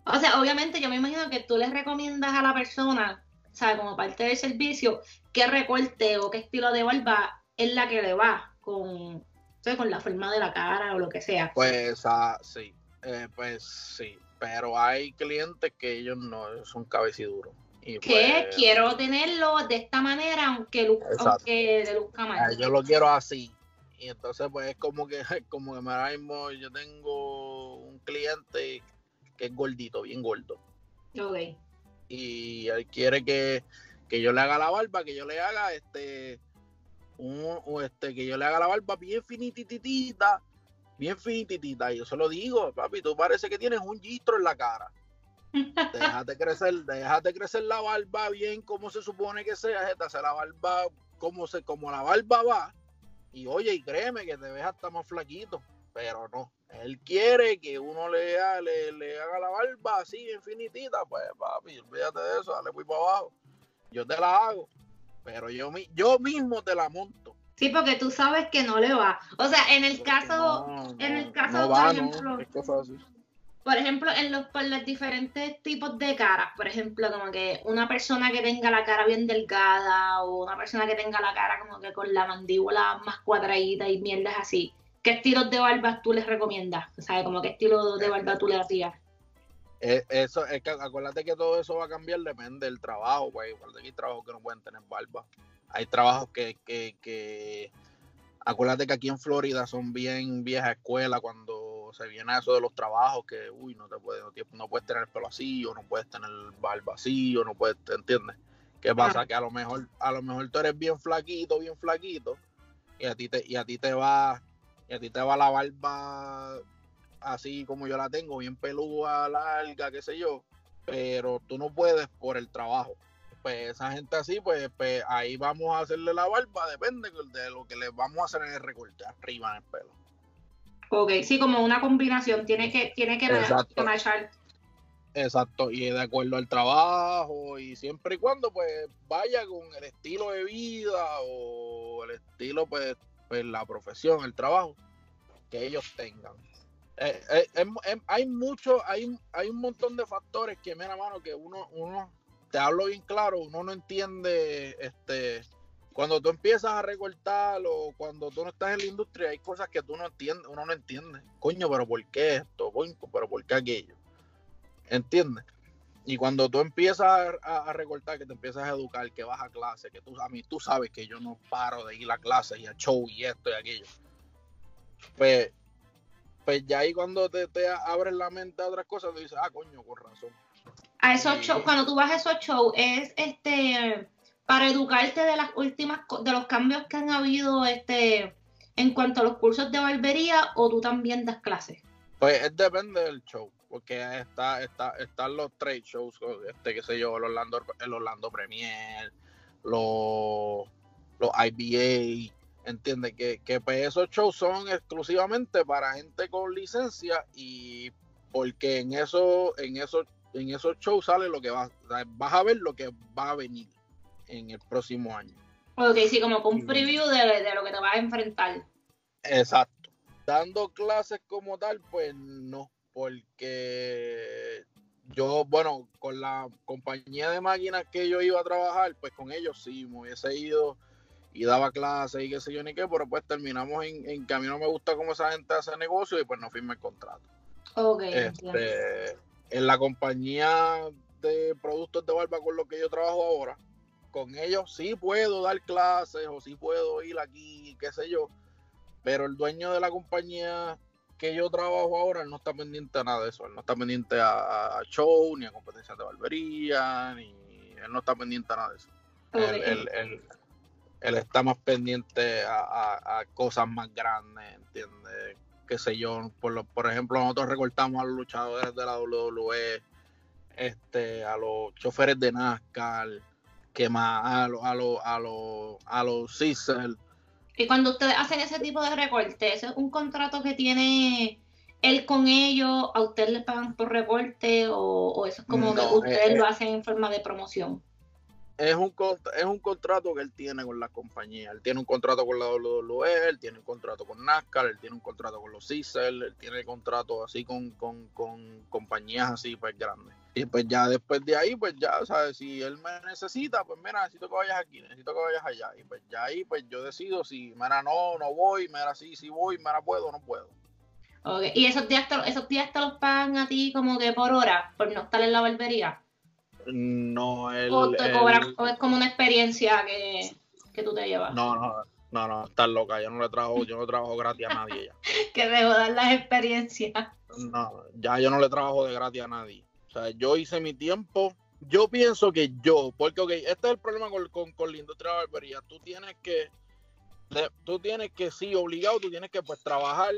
o sea, obviamente yo me imagino que tú les recomiendas a la persona, o sea, como parte del servicio, qué recorte o qué estilo de barba es la que le va con, sea, con la forma de la cara o lo que sea. Pues ah, sí, eh, pues sí. Pero hay clientes que ellos no son cabeciduros. Y que pues, quiero tenerlo de esta manera, aunque, lu- Exacto. aunque de luzca ah, mal. yo lo quiero así. Y entonces, pues es como que, como que ahora mismo yo tengo un cliente que es gordito, bien gordo. Ok. Y él quiere que, que yo le haga la barba, que yo le haga este, un, un, este, que yo le haga la barba bien finititita, bien finititita. Y yo se lo digo, papi, tú parece que tienes un gistro en la cara. Déjate crecer, déjate crecer la barba bien como se supone que sea, te hace la barba como se, como la barba va. Y oye, y créeme que te ves hasta más flaquito, pero no. Él quiere que uno le, haga- le, le haga la barba así, bien finitita, pues papi, olvídate de eso, dale voy para abajo. Yo te la hago, pero yo, mi- yo mismo te la monto. Sí, porque tú sabes que no le va. O sea, en el Porque caso, no, en el caso, no por ejemplo, es así. por ejemplo, en los, por los diferentes tipos de caras, por ejemplo, como que una persona que tenga la cara bien delgada o una persona que tenga la cara como que con la mandíbula más cuadradita y mierdas así, ¿qué estilos de barbas tú les recomiendas? O sea, como qué estilo de barba tú le hacías. Eh, Eso, es que acuérdate que todo eso va a cambiar, depende del trabajo, güey. Acuérdate que hay trabajos que no pueden tener barba. Hay trabajos que, que, que- acuérdate que aquí en Florida son bien vieja escuela cuando se viene eso de los trabajos, que uy, no te puedes, no, no puedes tener el pelo así, o no puedes tener barba así, o no puedes, ¿te entiendes? ¿Qué pasa? Que a lo mejor, a lo mejor tú eres bien flaquito, bien flaquito, y a ti te, y a ti te va, y a ti te va la barba así como yo la tengo, bien pelúa, larga, qué sé yo, pero tú no puedes por el trabajo. Pues esa gente así, pues, pues ahí vamos a hacerle la barba, depende de lo que le vamos a hacer en el recorte, arriba en el pelo. Ok, sí, como una combinación, tiene que, tiene que, Exacto. Exacto, y de acuerdo al trabajo, y siempre y cuando pues vaya con el estilo de vida o el estilo, pues, pues la profesión, el trabajo que ellos tengan. Eh, eh, em- em- hay mucho, hay, hay un montón de factores que, mira, mano, que uno, uno, te hablo bien claro, uno no entiende, este, cuando tú empiezas a recortar o cuando tú no estás en la industria, hay cosas que tú no entiendes, uno no entiende. Coño, pero ¿por qué esto? Pero ¿por qué aquello? ¿Entiendes? Y cuando tú empiezas a, recortar, que te empiezas a educar, que vas a clase, que tú, a mí tú sabes que yo no paro de ir a clase y a show y esto y aquello. Pues, pues ya ahí cuando te, te abres la mente a otras cosas, tú dices, ah, coño, con razón. A esos shows, cuando tú vas a esos shows, es este para educarte de las últimas de los cambios que han habido este en cuanto a los cursos de barbería o tú también das clases. Pues es depende del show, porque está, está, están los trade shows, este, qué sé yo, el Orlando, el Orlando Premier, los, los IBA, entiende que, que pues esos shows son exclusivamente para gente con licencia y porque en eso, en esos, en esos shows sale lo que va, vas a ver lo que va a venir en el próximo año. Ok, sí, como con un preview de, de lo que te vas a enfrentar. Exacto. Dando clases como tal, pues no, porque yo, bueno, con la compañía de máquinas que yo iba a trabajar, pues con ellos sí, me hubiese ido y daba clases y qué sé yo ni qué, pero pues terminamos en, en que a mí no me gusta cómo esa gente hace negocio y pues no firme el contrato. Ok, entiendo. Este, en la compañía de productos de barba con lo que yo trabajo ahora, con ellos sí puedo dar clases o sí puedo ir aquí, qué sé yo, pero el dueño de la compañía que yo trabajo ahora él no está pendiente a nada de eso, él no está pendiente a, a show, ni a competencias de barbería, ni él no está pendiente a nada de eso. Él, él- él- él está más pendiente a, a- a cosas más grandes, ¿entiendes? Qué sé yo, por, lo- por ejemplo, nosotros recortamos a los luchadores de la WWE, este, a los choferes de NASCAR, que más a los a los a los a los. Y cuando ustedes hacen ese tipo de recorte, ¿ese es un contrato que tiene él con ellos? ¿A ustedes les pagan por recorte? ¿O, o eso es como No, que ustedes eh, lo hacen en forma de promoción? Es un, es un contrato que él tiene con la compañía. Él tiene un contrato con la WWE, él tiene un contrato con NASCAR, él tiene un contrato con los Cicel, él tiene contrato así con, con, con compañías así pues grandes. Y pues ya después de ahí, pues ya, ¿sabes? Si él me necesita, pues mira, necesito que vayas aquí, necesito que vayas allá. Y pues ya ahí, pues yo decido si, mira, no, no voy, mira, sí, sí voy, mira, puedo, no puedo. Ok, ¿Y esos días, te, esos días te los pagan a ti como que por hora, por no estar en la barbería? No, él... ¿O, te él- cobran- o es como una experiencia que, que tú te llevas? No, no, no, no, estás loca, yo no le trabajo, yo no trabajo gratis a nadie ya. Que debo dar las experiencias. No, ya yo no le trabajo de gratis a nadie. Sea, yo hice mi tiempo. Yo pienso que yo, porque, ok, este es el problema con, con, con la industria de barbería. Tú tienes que, tú tienes que, sí, obligado, tú tienes que, pues, trabajar,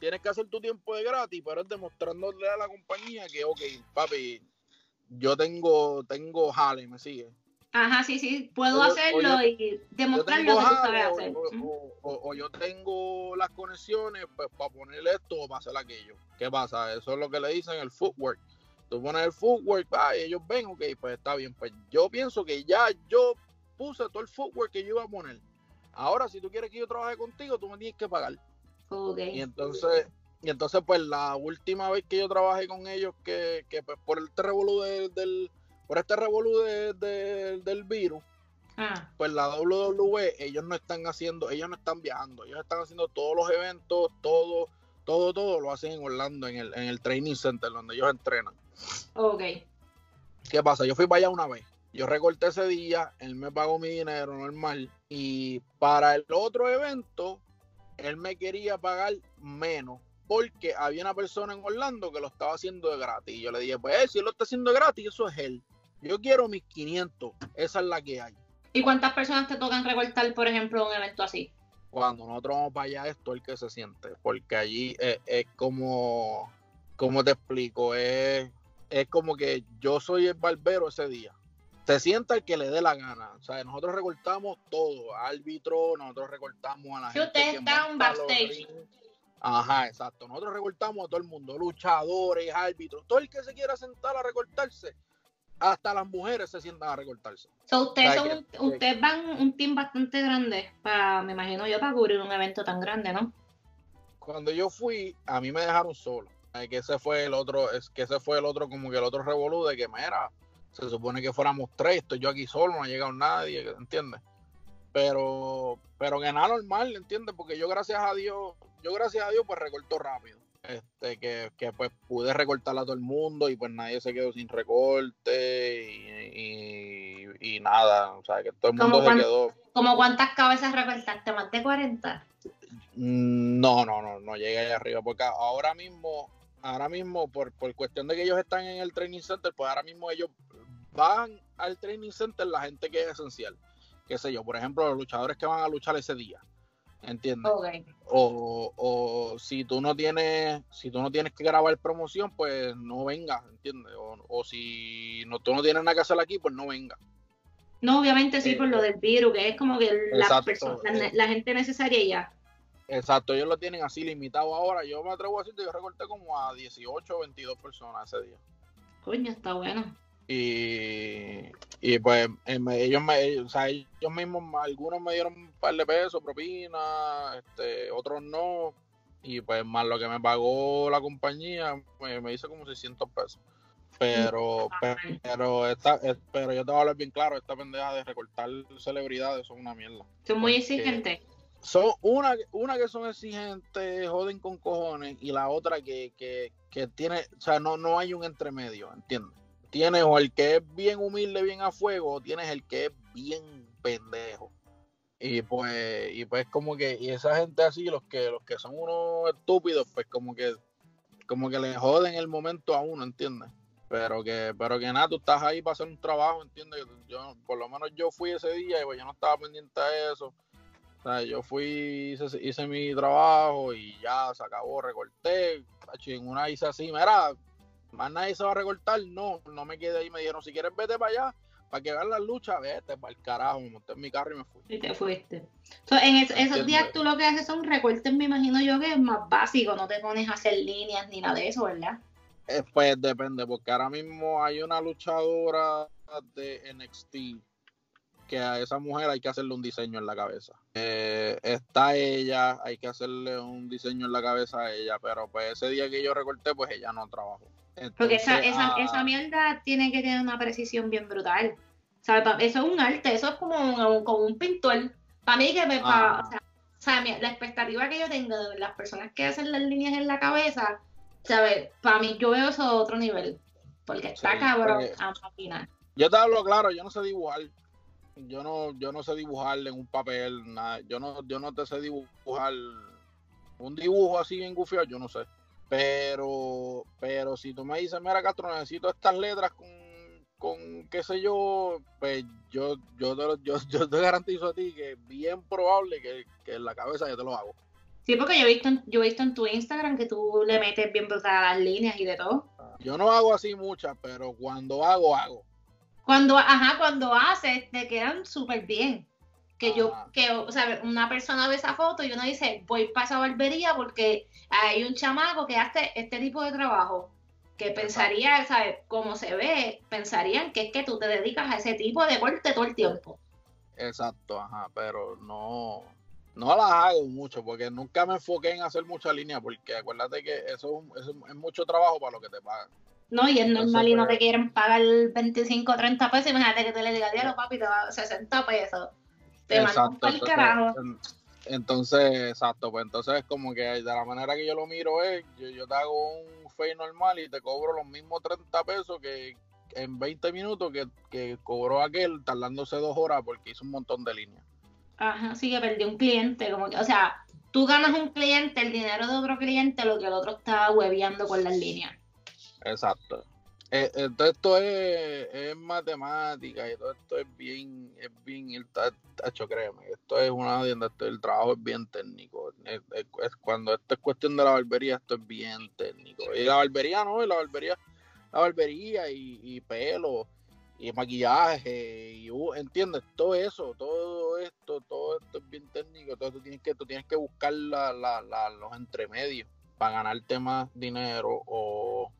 tienes que hacer tu tiempo de gratis, pero es demostrándole a la compañía que, ok, papi, yo tengo, tengo jale, me sigue. Ajá, sí, sí, puedo O hacerlo o yo- y demostrar lo que tú sabes hacer. o- o- yo tengo las conexiones pues, para ponerle esto o para hacer aquello. ¿Qué pasa? Eso es lo que le dicen el footwork. Tú pones el footwork, ah, y ellos ven, ok, pues está bien. Pues yo pienso que ya yo puse todo el footwork que yo iba a poner. Ahora, si tú quieres que yo trabaje contigo, tú me tienes que pagar. Ok. Y entonces, y entonces pues la última vez que yo trabajé con ellos, que, que pues por este revolú de- del, por este revolú de- de- del virus, Ah, pues la WWE, ellos no están haciendo, ellos no están viajando, ellos están haciendo todos los eventos, todo, todo, todo lo hacen en Orlando, en el, en el training center donde ellos entrenan. Ok. ¿Qué pasa? Yo fui para allá una vez. Yo recorté ese día, él me pagó mi dinero normal y para el otro evento, él me quería pagar menos porque había una persona en Orlando que lo estaba haciendo de gratis. Y yo le dije, pues él, si él lo está haciendo de gratis, eso es él. Yo quiero mis 500, esa es la que hay. ¿Y cuántas personas te tocan recortar, por ejemplo, un evento así? cuando nosotros vamos para allá es todo el que se siente, porque allí es, es como, como te explico, es, es como que yo soy el barbero ese día. Se sienta el que le dé la gana. O sea, nosotros recortamos todo, árbitro, nosotros recortamos a la Si gente. que están monta los backstage. Ajá, exacto. Nosotros recortamos a todo el mundo, luchadores, árbitros, todo el que se quiera sentar a recortarse. Hasta las mujeres se sientan a recortarse. So, ustedes, son, que- un- que- ustedes van un team bastante grande, para, me imagino yo, para cubrir un evento tan grande, ¿no? cuando yo fui, a mí me dejaron solo. Que ese fue el otro, es que ese fue el otro, como que el otro revolú de que mira, se supone que fuéramos tres, estoy yo aquí solo, no ha llegado nadie, ¿entiendes? Pero, pero que nada normal, ¿entiendes? Porque yo gracias a Dios, yo gracias a Dios pues recorto rápido. Este, que, que pues pude recortar a todo el mundo y pues nadie se quedó sin recorte y, y- y nada, o sea que todo el ¿Cómo mundo se quedó. ¿Como cuántas cabezas recortaste? ¿Más de 40? Mm, No, no, no, no llegué allá arriba, porque ahora mismo, ahora mismo, por, por cuestión de que ellos están en el training center, pues ahora mismo ellos van al training center la gente que es esencial. Qué sé yo, por ejemplo, los luchadores que van a luchar ese día. ¿Entiendes? O, o si tú no tienes, si tú no tienes que grabar promoción, pues no vengas, ¿entiendes? O, o si no, tú no tienes nada que hacer aquí, pues no vengas. No, obviamente sí, Eh, por lo del virus, que es como que la, exacto. persona, la, la gente necesaria ya. Exacto, ellos lo tienen así limitado ahora. Yo me atrevo a decirte, yo recorté como a 18 o 22 personas ese día. Coño, está bueno. Y, y pues em, ellos me, ellos, o sea, ellos mismos, algunos me dieron un par de pesos, propina, este, otros no. Y pues más lo que me pagó la compañía, me, me hizo como 600 pesos. Pero, pe- pero, esta, es- pero yo te voy a hablar bien claro, esta pendeja de recortar celebridades son una mierda. Son muy exigentes. Son una, una que son exigentes, joden con cojones, y la otra que, que, que tiene, o sea, no, no hay un entremedio, ¿entiendes? Tienes o el que es bien humilde, bien a fuego, o tienes el que es bien pendejo. Y pues, y pues como que, y esa gente así, los que, los que son unos estúpidos, pues como que, como que le joden el momento a uno, ¿entiendes? Pero que, pero que nada, tú estás ahí para hacer un trabajo, ¿entiendes? Yo, por lo menos yo fui ese día y pues yo no estaba pendiente a eso. O sea, yo fui, hice, hice mi trabajo y ya se acabó, recorté. En una hice así, mira, más nadie se va a recortar. No, no me quedé ahí. Me dijeron, si quieres vete para allá, para que vean las luchas, vete para el carajo, me monté en mi carro y me fui. Y te fuiste. So, en es- esos días tú lo que haces son recortes, me imagino yo que es más básico, no te pones a hacer líneas ni nada de eso, ¿verdad? Eh, pues depende, porque ahora mismo hay una luchadora de NXT que a esa mujer hay que hacerle un diseño en la cabeza. Eh, está ella, hay que hacerle un diseño en la cabeza a ella, pero pues ese día que yo recorté, pues ella no trabajó. Porque esa, esa, ah, esa mierda tiene que tener una precisión bien brutal. ¿Sabes? Pa- Eso es un arte, eso es como un, como un pintor. Para mí que me... pa- Ah. o sea, la expectativa que yo tengo de las personas que hacen las líneas en la cabeza, ¿sabes? Para mí yo veo eso a otro nivel. Porque está Sí, cabrón pues, a máquina. Yo te hablo claro, yo no sé dibujar. Yo no, yo no sé dibujar en un papel, nada. Yo no, yo no te sé dibujar un dibujo así bien gufiado, yo no sé. Pero, pero si tú me dices, mira Castro, necesito estas letras con, con qué sé yo, pues yo, yo, te, lo- yo, yo te garantizo a ti que es bien probable que, que en la cabeza yo te lo hago. Sí, porque yo he visto, en- yo he visto en tu Instagram que tú le metes bien brutal las líneas y de todo. Yo no hago así muchas, pero cuando hago, hago. Cuando, ajá, cuando haces, te quedan súper bien. Que yo, Ajá. que, o sea, una persona ve esa foto y uno dice, voy para esa barbería porque hay un chamaco que hace este tipo de trabajo. Que pensaría, ¿sabes? Como se ve, pensarían que es que tú te dedicas a ese tipo de corte todo el tiempo. Exacto, ajá, pero no, no las hago mucho porque nunca me enfoqué en hacer mucha línea porque acuérdate que eso, eso es mucho trabajo para lo que te pagan. No, y es normal y no te quieren pagar 25 o 30 pesos. Imagínate que te le digas, diablo, papi, te va 60 pesos. Te mandan para el carajo. en- entonces, exacto, pues entonces es como que de la manera que yo lo miro es, yo, yo te hago un fade normal y te cobro los mismos 30 pesos que en 20 minutos que, que cobró aquel tardándose dos horas porque hizo un montón de líneas. Ajá, sí que perdió un cliente, como que, o sea, tú ganas un cliente, el dinero de otro cliente, lo que el otro está hueveando con las líneas. Exacto. Eh, Entonces esto es, es matemática y todo esto es bien, es bien, el ta- tacho, créeme, esto es una esto- el trabajo es bien técnico. Es, es- es cuando esto es cuestión de la barbería, esto es bien técnico. Y la barbería no, y la barbería, la barbería y, y pelo y maquillaje y uh, entiendes todo eso, todo esto, todo esto es bien técnico, todo esto tienes que, tú tienes que buscar la, la, la- los entremedios para ganarte más dinero o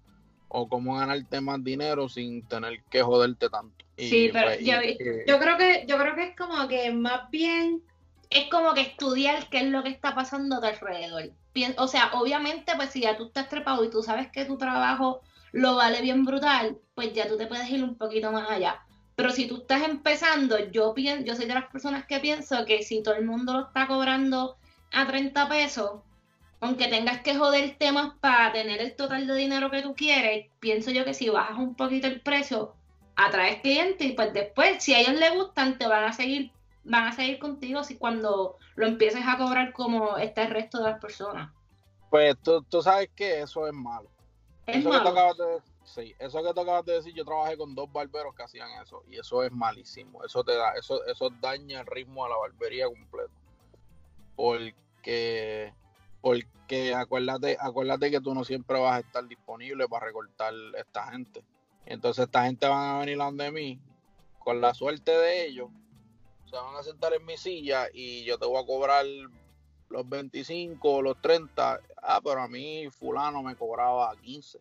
o cómo ganarte más dinero sin tener que joderte tanto. Y, Sí, pero pues, yo- y- Yo creo que, yo creo que es como que más bien es como que estudiar qué es lo que está pasando a tu alrededor. O sea, obviamente, pues si ya tú estás trepado y tú sabes que tu trabajo lo vale bien brutal, pues ya tú te puedes ir un poquito más allá. Pero si tú estás empezando, yo pienso, yo soy de las personas que pienso que si todo el mundo lo está cobrando a 30 pesos, aunque tengas que joder temas para tener el total de dinero que tú quieres, pienso yo que si bajas un poquito el precio, atraes clientes y pues después, si a ellos les gustan, te van a seguir, van a seguir contigo si cuando lo empieces a cobrar como está el resto de las personas. pues tú, tú sabes que eso es malo. Es eso que tú malo. acabas de sí, eso que tú acabas de decir, yo trabajé con dos barberos que hacían eso y eso es malísimo. Eso te da, eso, eso daña el ritmo a la barbería completo. Porque porque acuérdate, acuérdate que tú no siempre vas a estar disponible para recortar esta gente. Entonces esta gente van a venir a donde mí, con la suerte de ellos, se van a sentar en mi silla y yo te voy a cobrar los 25 o los 30. Ah, pero a mí fulano me cobraba 15.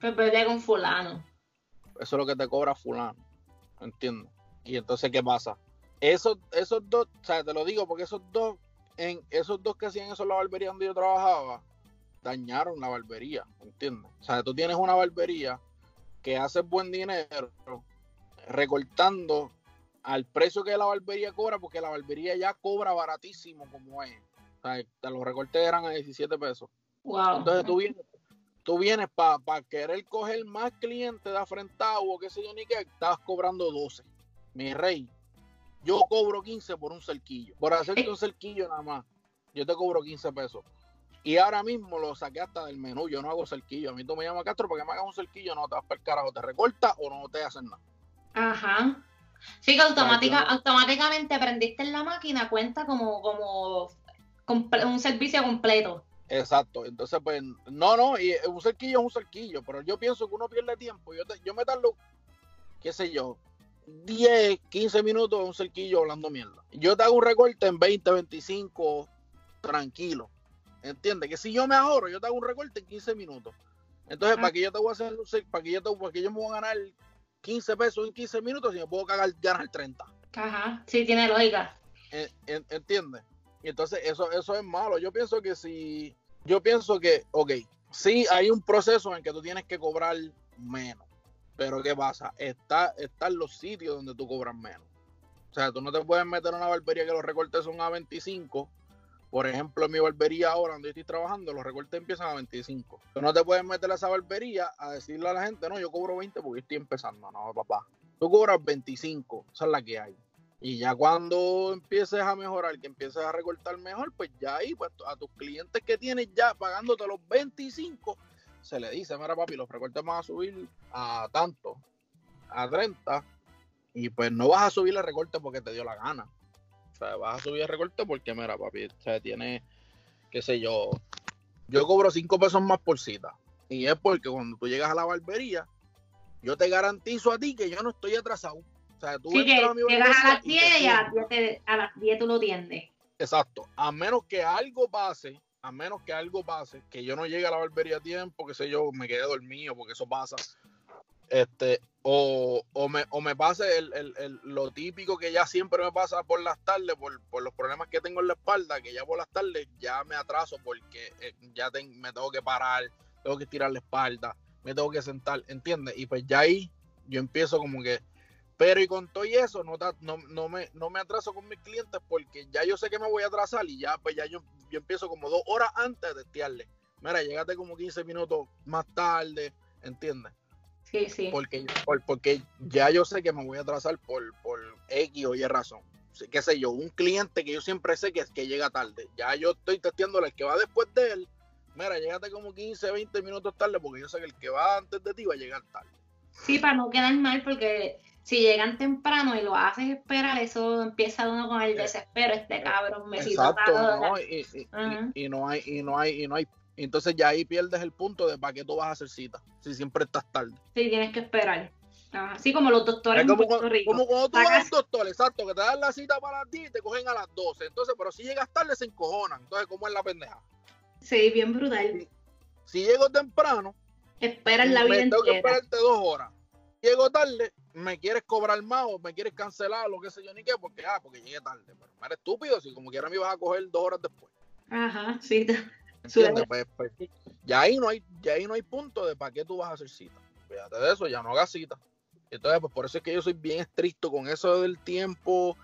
Pues vete con fulano. Eso es lo que te cobra fulano. ¿Entiendes? Y entonces, ¿qué pasa? Esos, esos dos, o sea, te lo digo porque esos dos, en esos dos que hacían eso en la barbería donde yo trabajaba, dañaron la barbería, ¿entiendes? O sea, tú tienes una barbería que hace buen dinero recortando al precio que la barbería cobra, porque la barbería ya cobra baratísimo como es. O sea, los recortes eran a 17 pesos. Wow. Entonces tú vienes, tú vienes para querer coger más clientes de afrentado o qué sé yo ni qué, estabas cobrando 12. Mi rey, yo cobro 15 por un cerquillo. Por hacerte un cerquillo nada más, yo te cobro 15 pesos. Y ahora mismo lo saqué hasta del menú, yo no hago cerquillo. A mí tú me llamas Castro para que me hagas un cerquillo, no te vas para el carajo, te recorta o no te hacen nada. Ajá. Sí, que automática, Claro. automáticamente prendiste en la máquina, cuenta como, como un servicio completo. Exacto, entonces pues, no, no, y un cerquillo es un cerquillo, pero yo pienso que uno pierde tiempo, yo, te- yo me tardo, qué sé yo, 10, 15 minutos de un cerquillo hablando mierda. Yo te hago un recorte en 20, 25, tranquilo. ¿Entiendes? Que si yo me ahorro, yo te hago un recorte en 15 minutos. Entonces, ¿para qué yo te voy a hacer, para que yo, te, para que yo me voy a ganar 15 pesos en 15 minutos si me puedo cagar, ganar 30? Ajá, sí, tiene lógica. ¿Entiendes? Y entonces eso, eso es malo. Yo pienso que si, yo pienso que, ok, sí hay un proceso en que tú tienes que cobrar menos. Pero ¿qué pasa? Está, están los sitios donde tú cobras menos. O sea, tú no te puedes meter a una barbería que los recortes son a 25 por ejemplo, en mi barbería ahora donde estoy trabajando, los recortes empiezan a 25. Tú no te puedes meter a esa barbería a decirle a la gente, no, yo cobro 20 porque estoy empezando. No, papá. Tú cobras 25, esa es la que hay. Y ya cuando empieces a mejorar, que empieces a recortar mejor, pues ya ahí, pues a tus clientes que tienes ya pagándote los 25, se le dice, mira papi, los recortes van a subir a tanto, a 30, y pues no vas a subir el recorte porque te dio la gana vas a subir el recorte porque, mira, papi, o sea, tiene, qué sé yo, yo cobro cinco pesos más por cita. Y es porque cuando tú llegas a la barbería, yo te garantizo a ti que yo no estoy atrasado. O sea, tú sí, que llegas a las 10 y, a las 10 tú lo tiendes. Exacto. A menos que algo pase, a menos que algo pase, que yo no llegue a la barbería a tiempo, que sé yo, me quede dormido, porque eso pasa. Este, o, o, me, o me pase el, el, lo típico que ya siempre me pasa por las tardes, por, por, los problemas que tengo en la espalda, que ya por las tardes ya me atraso porque eh, ya me tengo que parar, tengo que estirar la espalda, me tengo que sentar, ¿entiendes? Y pues ya ahí yo empiezo como que, pero y con todo y eso, no, no, no, me, no me atraso con mis clientes porque ya yo sé que me voy a atrasar y ya pues ya yo, yo empiezo como dos horas antes de estiarle. Mira, llegate como 15 minutos más tarde, ¿entiendes? Sí, sí. Porque, porque ya yo sé que me voy a atrasar por, por X o Y razón. qué sé yo, un cliente que yo siempre sé que, que llega tarde. Ya yo estoy testeándole el que va después de él. Mira, llegate como 15, 20 minutos tarde porque yo sé que el que va antes de ti va a llegar tarde. Sí, para no quedar mal, porque si llegan temprano y lo haces esperar, eso empieza uno con el eh, desespero, este cabrón me Exacto, no, y, y, no hay, y no hay, y no hay entonces ya ahí pierdes el punto de para qué tú vas a hacer cita, si siempre estás tarde. Sí, tienes que esperar. Así como los doctores como, en Puerto Rico. Como cuando tú vas a un doctor, exacto, que te dan la cita para ti y te cogen a las 12. Entonces, pero si llegas tarde se encojonan. Entonces, ¿cómo es la pendeja? Sí, bien brutal. Si, llego temprano, esperan la vida me tengo que esperarte dos horas. Llego tarde, me quieres cobrar más o me quieres cancelar, lo que sé yo ni qué, porque ah, porque llegué tarde. Pero me eres estúpido, si como quiera me ibas a coger dos horas después. Ajá, sí. Pues, pues, ya ahí no hay, ya ahí no hay punto de para qué tú vas a hacer cita. Fíjate de eso, ya no hagas cita. Entonces, pues por eso es que yo soy bien estricto con eso del tiempo.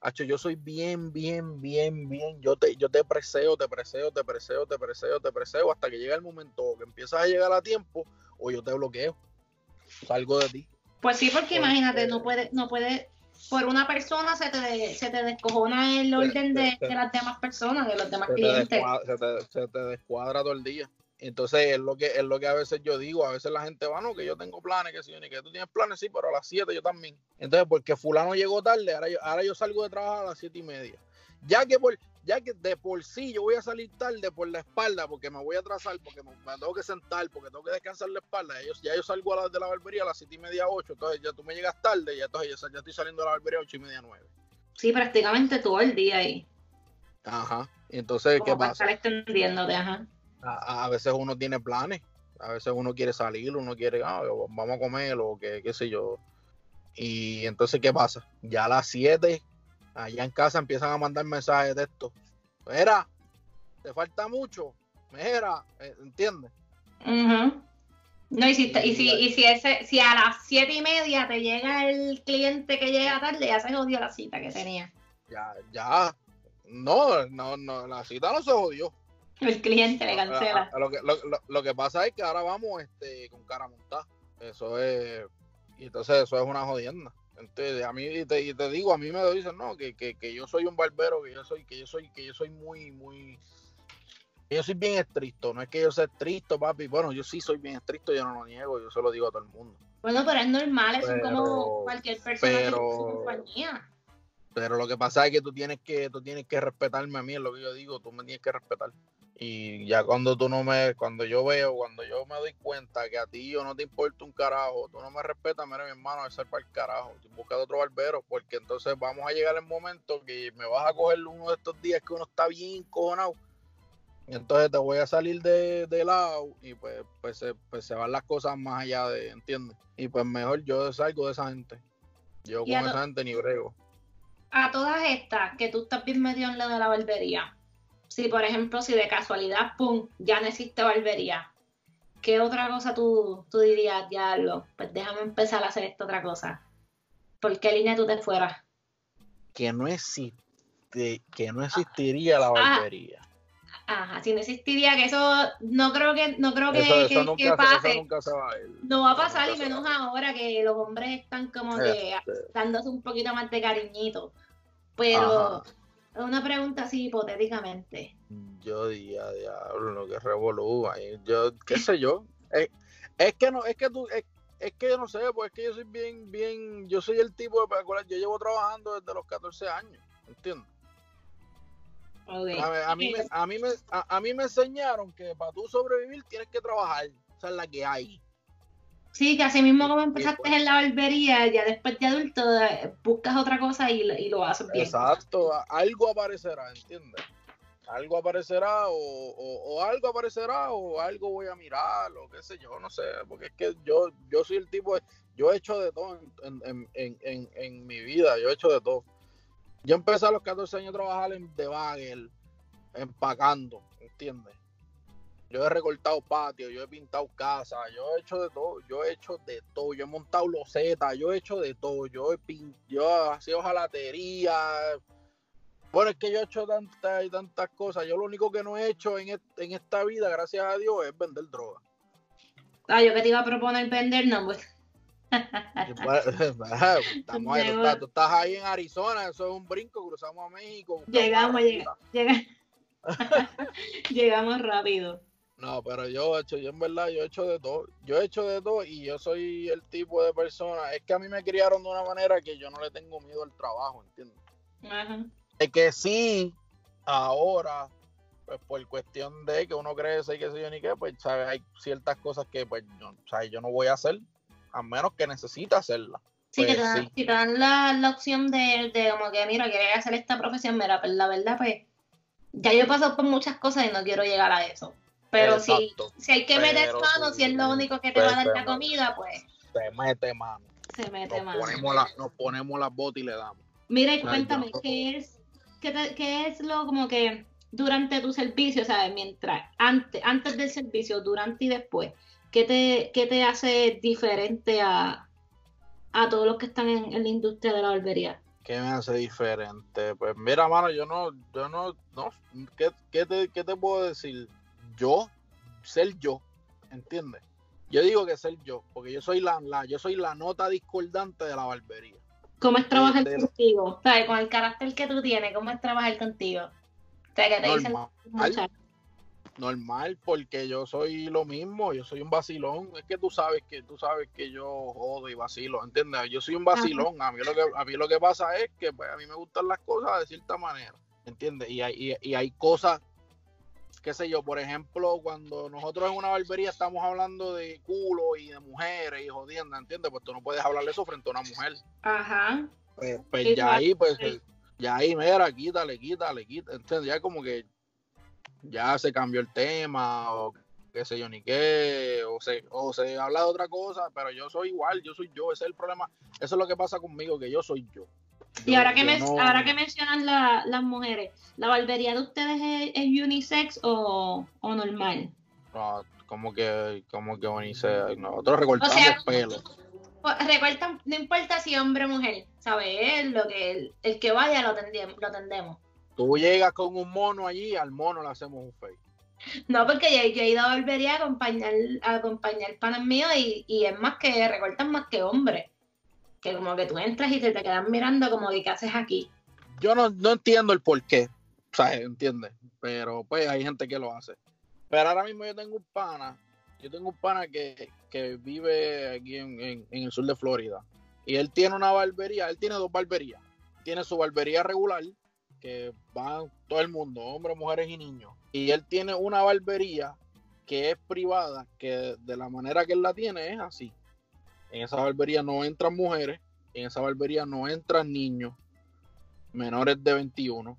Hacho, yo soy bien, bien, bien, bien. Yo te, yo te preseo, te preseo, te preseo, te preseo, te preseo, hasta que llega el momento que empiezas a llegar a tiempo o yo te bloqueo. Salgo de ti. Pues sí, porque imagínate, no puede, no puede por una persona se te, se te descojona el orden de, las demás personas, de los demás clientes. se, te, descuadra todo el día. Entonces es lo que es lo que a veces yo digo, a veces la gente va, no, que yo tengo planes, que si ni que tú tienes planes, sí, pero a las 7 yo también. Entonces, porque fulano llegó tarde, ahora yo, ahora yo salgo de trabajar a las siete y media. Ya que por, ya que de por sí yo voy a salir tarde por la espalda, porque me voy a atrasar, porque me, tengo que sentar, porque tengo que descansar la espalda, ya yo salgo a de la barbería a las siete y media, ocho, entonces ya tú me llegas tarde, y entonces ya, estoy saliendo de la barbería a ocho y media, nueve. Sí, prácticamente todo el día ahí. Ajá, entonces, ¿qué pasa? Estar extendiéndote, ajá. A, veces uno tiene planes, a veces uno quiere salir, uno quiere, ah, vamos a comer o qué, qué sé yo. Y entonces, ¿qué pasa? Ya a las siete allá en casa empiezan a mandar mensajes de esto. Mira, te falta mucho. Mira, eh, ¿entiendes? No, y si, y si, y si, ese, si a las siete y media te llega el cliente que llega tarde, ya se jodió la cita que tenía. Ya, ya. No, no, no, la cita no se jodió. El cliente le cancela. lo, que, lo, que pasa es que ahora vamos este, con cara montada. Eso es. Y entonces eso es una jodienda. Entonces, a mí te, te digo, a mí me dicen, no, que, que, que, yo soy un barbero, que yo soy, que yo soy, que yo soy muy, muy, yo soy bien estricto, no es que yo sea estricto, papi. Bueno, yo sí soy bien estricto, yo no lo niego, yo se lo digo a todo el mundo. Bueno, pero es normal, es como cualquier persona pero, que su compañía. Pero lo que pasa es que tú tienes que, tú tienes que respetarme a mí, es lo que yo digo, tú me tienes que respetar. Y ya cuando tú no me, cuando yo veo, cuando yo me doy cuenta que a ti yo no te importa un carajo, tú no me respetas, mira mi hermano, es ser para el carajo, busca otro barbero, porque entonces vamos a llegar el momento que me vas a coger uno de estos días que uno está bien cojonado. Y entonces te voy a salir de, de lado y pues, pues, se, pues se van las cosas más allá de, ¿entiendes? Y pues mejor yo salgo de esa gente. Yo con esa gente ni brego. A todas estas, que tú estás bien metido en lo de la barbería, si por ejemplo, si de casualidad, pum, ya no existe barbería, ¿qué otra cosa tú, tú dirías, diablo? Pues déjame empezar a hacer esta otra cosa. ¿Por qué línea tú te fueras? Que no existe, que no existiría la ah. Ajá, si no existiría, que eso no creo que, no creo que, pase. no va a pasar y menos ahora que los hombres están como que este. dándose un poquito más de cariñito. Pero una pregunta así hipotéticamente. Yo diría, diablo, lo que revolú, yo, qué sé yo. Es, que no, es que tú, es, que yo no sé, pues es que yo soy bien, bien, yo soy el tipo de, yo llevo trabajando desde los 14 años, ¿entiendes? A, mí me, a, mí me, a, mí me enseñaron que para tú sobrevivir tienes que trabajar, o sea, la que hay. Sí, que así mismo como empezaste en la barbería, ya después de adulto eh, buscas otra cosa y, y lo haces bien. Exacto, algo aparecerá, ¿entiendes? Algo aparecerá o, algo aparecerá o algo voy a mirar o qué sé yo, no sé, porque es que yo, yo soy el tipo de, yo he hecho de todo en, en, en, en mi vida, yo he hecho de todo. Yo empecé a los 14 años a trabajar en The Bagel, empacando, ¿entiendes? Yo he recortado patios, yo he pintado casas, yo he hecho de todo, yo he hecho de todo, yo he montado losetas, yo he hecho de todo, yo he pintado, yo he sido jalatería. Bueno, es que yo he hecho tantas y tantas cosas. Yo lo único que no he hecho en, en esta vida, gracias a Dios, es vender droga. Ah, yo que te iba a proponer vender, no, pues. Estamos ahí, tú, estás, ahí en Arizona, eso es un brinco, cruzamos a México. Llegamos, llegamos, llegamos rápido. No, pero yo he hecho, yo en verdad, yo he hecho de todo. Yo he hecho de todo y yo soy el tipo de persona. Es que a mí me criaron de una manera que yo no le tengo miedo al trabajo, ¿entiendes? Es que sí, ahora, pues por cuestión de que uno crece y que sé yo ni qué, pues ¿sabes? hay ciertas cosas que pues yo, yo no voy a hacer, a menos que necesite hacerla. Sí, que pues te dan, la, opción de, de, como que, mira, quieres hacer esta profesión, mira, pues la verdad, pues ya yo he pasado por muchas cosas y no quiero llegar a eso. Pero si, si hay que meter mano, si es lo único que te va a dar la comida, pues. Se mete mano. Se mete nos mano. Ponemos la, nos ponemos las botas y le damos. Mira, y cuéntame, ¿qué es, qué, qué, es lo como que durante tu servicio, ¿sabes? Mientras, antes, antes del servicio, durante y después, ¿qué te, qué te hace diferente a, a todos los que están en, en la industria de la barbería? ¿Qué me hace diferente? Pues mira, mano, yo no, yo no, no, ¿qué, qué, te, qué te puedo decir? Yo, ser yo, ¿entiendes? Yo digo que ser yo, porque yo soy la, la yo soy la nota discordante de la barbería. ¿Cómo es trabajar contigo? ¿Sabes? Con el carácter que tú tienes, ¿cómo es trabajar contigo? O sea, que te normal, dicen normal, porque yo soy lo mismo, yo soy un vacilón. Es que tú sabes que tú sabes que yo jodo y vacilo, ¿entiendes? Yo soy un vacilón. A mí lo que a mí lo que pasa es que pues, a mí me gustan las cosas de cierta manera, ¿entiendes? Y hay, y, hay cosas qué sé yo, por ejemplo, cuando nosotros en una barbería estamos hablando de culo y de mujeres y jodiendo, ¿entiendes? Pues tú no puedes hablar de eso frente a una mujer. Ajá. Pues, pues ya ahí, pues, ya ahí, mira, quítale, quítale, quítale. ¿Entiendes? Ya como que ya se cambió el tema o qué sé yo ni qué, o se, o se habla de otra cosa, pero yo soy igual, yo soy yo, ese es el problema, eso es lo que pasa conmigo, que yo soy yo. y ahora que, me, ahora que mencionan las mujeres, ¿la barbería de ustedes es, unisex o, normal? No, como que, como que unisex, nosotros recortamos o pelo. Recortan, no importa si hombre o mujer, ¿sabes? Lo que, el, que vaya lo, tendemos, lo tendemos. Tú llegas con un mono allí, al mono le hacemos un fake. No, porque yo, he ido a volvería a acompañar, a acompañar panas míos y, y es más que recortan más que hombres. Que como que tú entras y te, te quedan mirando como que qué haces aquí. Yo no, no entiendo el por qué, ¿sabes? ¿Entiendes? Pero pues hay gente que lo hace. Pero ahora mismo yo tengo un pana, yo tengo un pana que, que vive aquí en, en, en, el sur de Florida. Y él tiene una barbería, él tiene dos barberías. Tiene su barbería regular que van todo el mundo, hombres, mujeres y niños. Y él tiene una barbería que es privada, que de la manera que él la tiene es así. En esa barbería no entran mujeres, en esa barbería no entran niños menores de 21.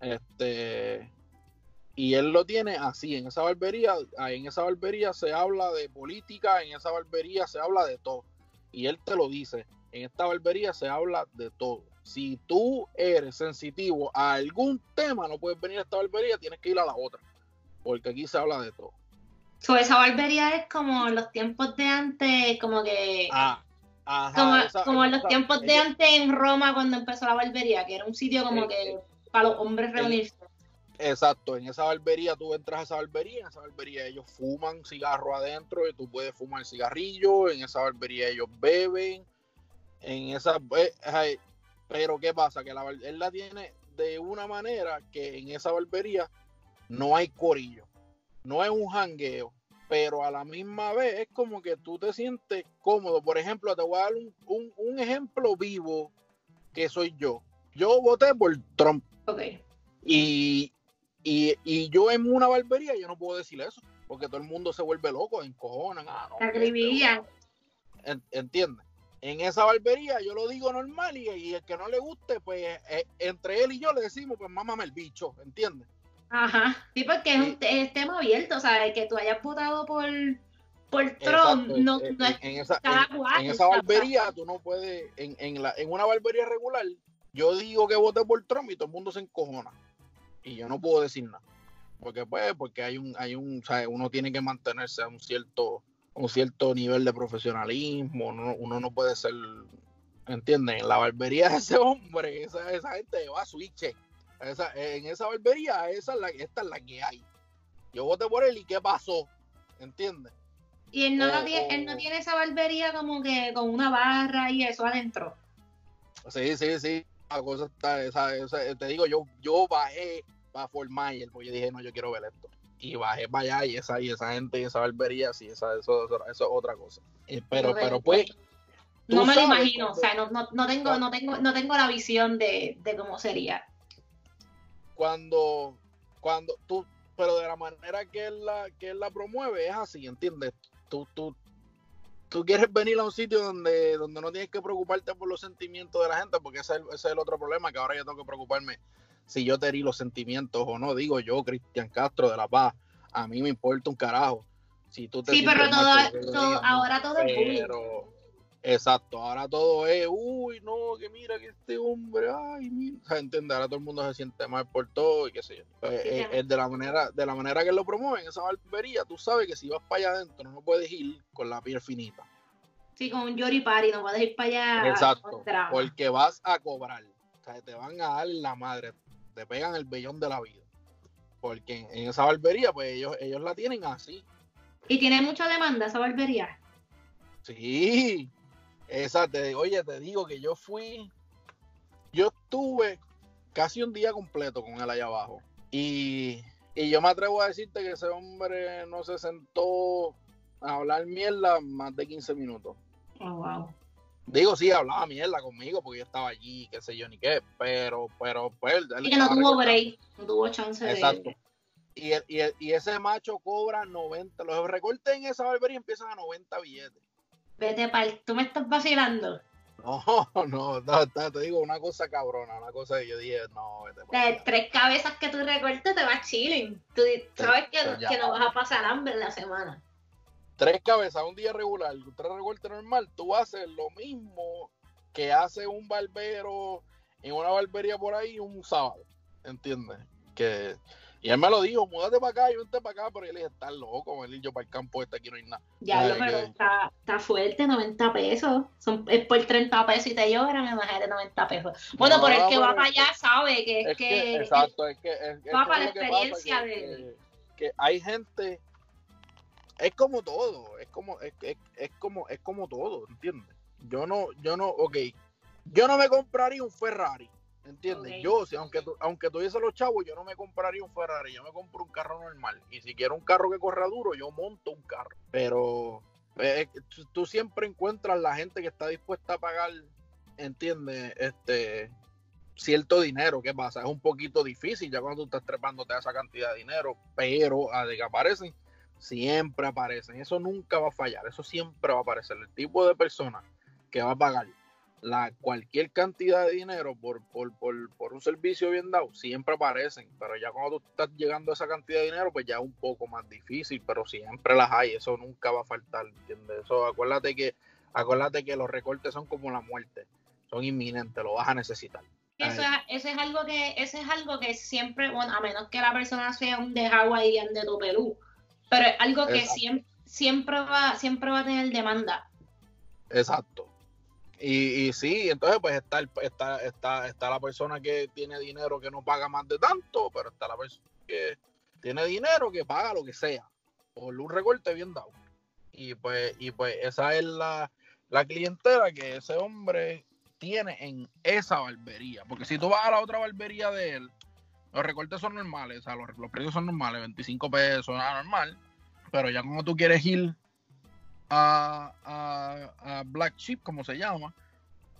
Este, y él lo tiene así, en esa barbería, en esa barbería se habla de política, en esa barbería se habla de todo. Y él te lo dice, en esta barbería se habla de todo. Si tú eres sensitivo a algún tema, no puedes venir a esta barbería, tienes que ir a la otra, porque aquí se habla de todo. So, esa barbería es como los tiempos de antes, como que... Ah, como, los tiempos de antes en Roma cuando empezó la barbería, que era un sitio como eh, que para los hombres reunirse. Exacto, en esa barbería tú entras a esa barbería, en esa barbería ellos fuman cigarro adentro y tú puedes fumar cigarrillo, en esa barbería ellos beben, en esa... Eh, pero ¿qué pasa? Que la, él la tiene de una manera que en esa barbería no hay corillo, no es un jangueo, pero a la misma vez es como que tú te sientes cómodo. Por ejemplo, te voy a dar un, un, ejemplo vivo que soy yo. Yo voté por Trump. Okay. Y, y, y, yo en una barbería yo no puedo decir eso, porque todo el mundo se vuelve loco, encojonan. Ah, no, este, ¿Entiendes? En esa barbería yo lo digo normal y, y el que no le guste, pues eh, entre él y yo le decimos, pues mámame el bicho, ¿entiendes? Ajá, sí, porque es un tema abierto, o sea, que tú hayas votado por, por Trump, no, en, no es en esa, en, esa barbería tú no puedes, en, en, la, en una barbería regular, yo digo que voté por Trump y todo el mundo se encojona. Y yo no puedo decir nada. Porque pues, porque hay un, hay un, o sea, uno tiene que mantenerse a un cierto, un cierto nivel de profesionalismo, uno, uno no puede ser, ¿entienden? En la barbería de ese hombre, esa, esa gente va a switch esa, en esa barbería, esa es la, esta es la que hay. Yo voté por él y ¿qué pasó? ¿Entiendes? Y él no, tiene, él no tiene esa barbería como que con una barra y eso adentro. Sí, sí, sí. La cosa está, esa, esa, te digo, yo, yo bajé para Fort Myers, porque yo dije, no, yo quiero ver esto. Y bajé para allá y esa, y esa gente, esa barbería, sí, esa, eso, eso, eso es otra cosa. pero, pero pues. No me lo imagino, o sea, no, no, no, tengo, no, tengo, no tengo la visión de, de cómo sería cuando, cuando tú, pero de la manera que él la, que él la promueve es así, ¿entiendes? Tú, tú, tú quieres venir a un sitio donde, donde no tienes que preocuparte por los sentimientos de la gente, porque ese es, el, otro problema, que ahora yo tengo que preocuparme si yo te herí los sentimientos o no. Digo yo, Cristian Castro de La Paz, a mí me importa un carajo. Si tú te sí, pero todo, ahora todo es Exacto, ahora todo es, uy, no, que mira que este hombre, ay, mira, o ahora todo el mundo se siente mal por todo y qué sé yo. Pues, es, eh, de la manera, de la manera que lo promueven, esa barbería, tú sabes que si vas para allá adentro no puedes ir con la piel finita. Sí, con un Yori Party, no puedes ir para allá. Exacto, porque vas a cobrar, o sea, te van a dar la madre, te pegan el bellón de la vida. Porque en, esa barbería, pues ellos, ellos la tienen así. ¿Y tiene mucha demanda esa barbería? Sí, Exacto, oye, te digo que yo fui, yo estuve casi un día completo con él allá abajo. Y, yo me atrevo a decirte que ese hombre no se sentó a hablar mierda más de 15 minutos. Oh, wow. Digo, sí, hablaba mierda conmigo porque yo estaba allí, qué sé yo ni qué, pero, pero, pues. Y que no tuvo break, no tuvo chance Exacto. Y, y, y, ese macho cobra 90, los recortes en esa barbería empiezan a 90 billetes. Vete pal, tú me estás vacilando. No, no, no, te digo una cosa cabrona, una cosa que yo dije, no, vete De tres cabezas que tú recortes te vas chilling. Tú sabes que, que, no vas a pasar hambre en la semana. Tres cabezas, un día regular, tres recortes normal, tú haces lo mismo que hace un barbero en una barbería por ahí un sábado, ¿entiendes? Que y él me lo dijo, múdate para acá y vente para acá, pero yo le dije, estás loco, venir yo para el campo este aquí no hay nada. Ya, pero está, está, fuerte, 90 pesos. Son, es por 30 pesos y te lloran, imagínate 90 pesos. Bueno, por el que va para allá sabe que es, que, Exacto, es que... Es, va para la experiencia de... Que, hay gente... Es como todo, es como, es, es, como, es como todo, ¿entiendes? Yo no, yo no, ok, yo no me compraría un Ferrari, ¿Entiendes? Yo, si, aunque, aunque tuviese los chavos, yo no me compraría un Ferrari, yo me compro un carro normal. Y si quiero un carro que corra duro, yo monto un carro. Pero eh, tú siempre encuentras la gente que está dispuesta a pagar, ¿entiendes? Este, cierto dinero. ¿Qué pasa? Es un poquito difícil ya cuando tú estás trepándote a esa cantidad de dinero, pero a de que aparecen, siempre aparecen. Eso nunca va a fallar, eso siempre va a aparecer. El tipo de persona que va a pagar la cualquier cantidad de dinero por, por, por, por, un servicio bien dado, siempre aparecen, pero ya cuando tú estás llegando a esa cantidad de dinero, pues ya es un poco más difícil, pero siempre las hay, eso nunca va a faltar, ¿entiendes? Eso, acuérdate que, acuérdate que los recortes son como la muerte, son inminentes, lo vas a necesitar. Eso es, eso es algo que, eso es algo que siempre, bueno, a menos que la persona sea un de Hawái de tu Perú, pero es algo que siempre, siempre va, siempre va a tener demanda. Exacto. Y, y, sí, entonces pues está, el, está, está, está la persona que tiene dinero que no paga más de tanto, pero está la persona que tiene dinero que paga lo que sea, por un recorte bien dado. Y pues, y pues esa es la, la clientela que ese hombre tiene en esa barbería. Porque si tú vas a la otra barbería de él, los recortes son normales, o sea, los, los precios son normales, 25 pesos, nada normal. Pero ya como tú quieres ir a, a, a, Black Chip, como se llama,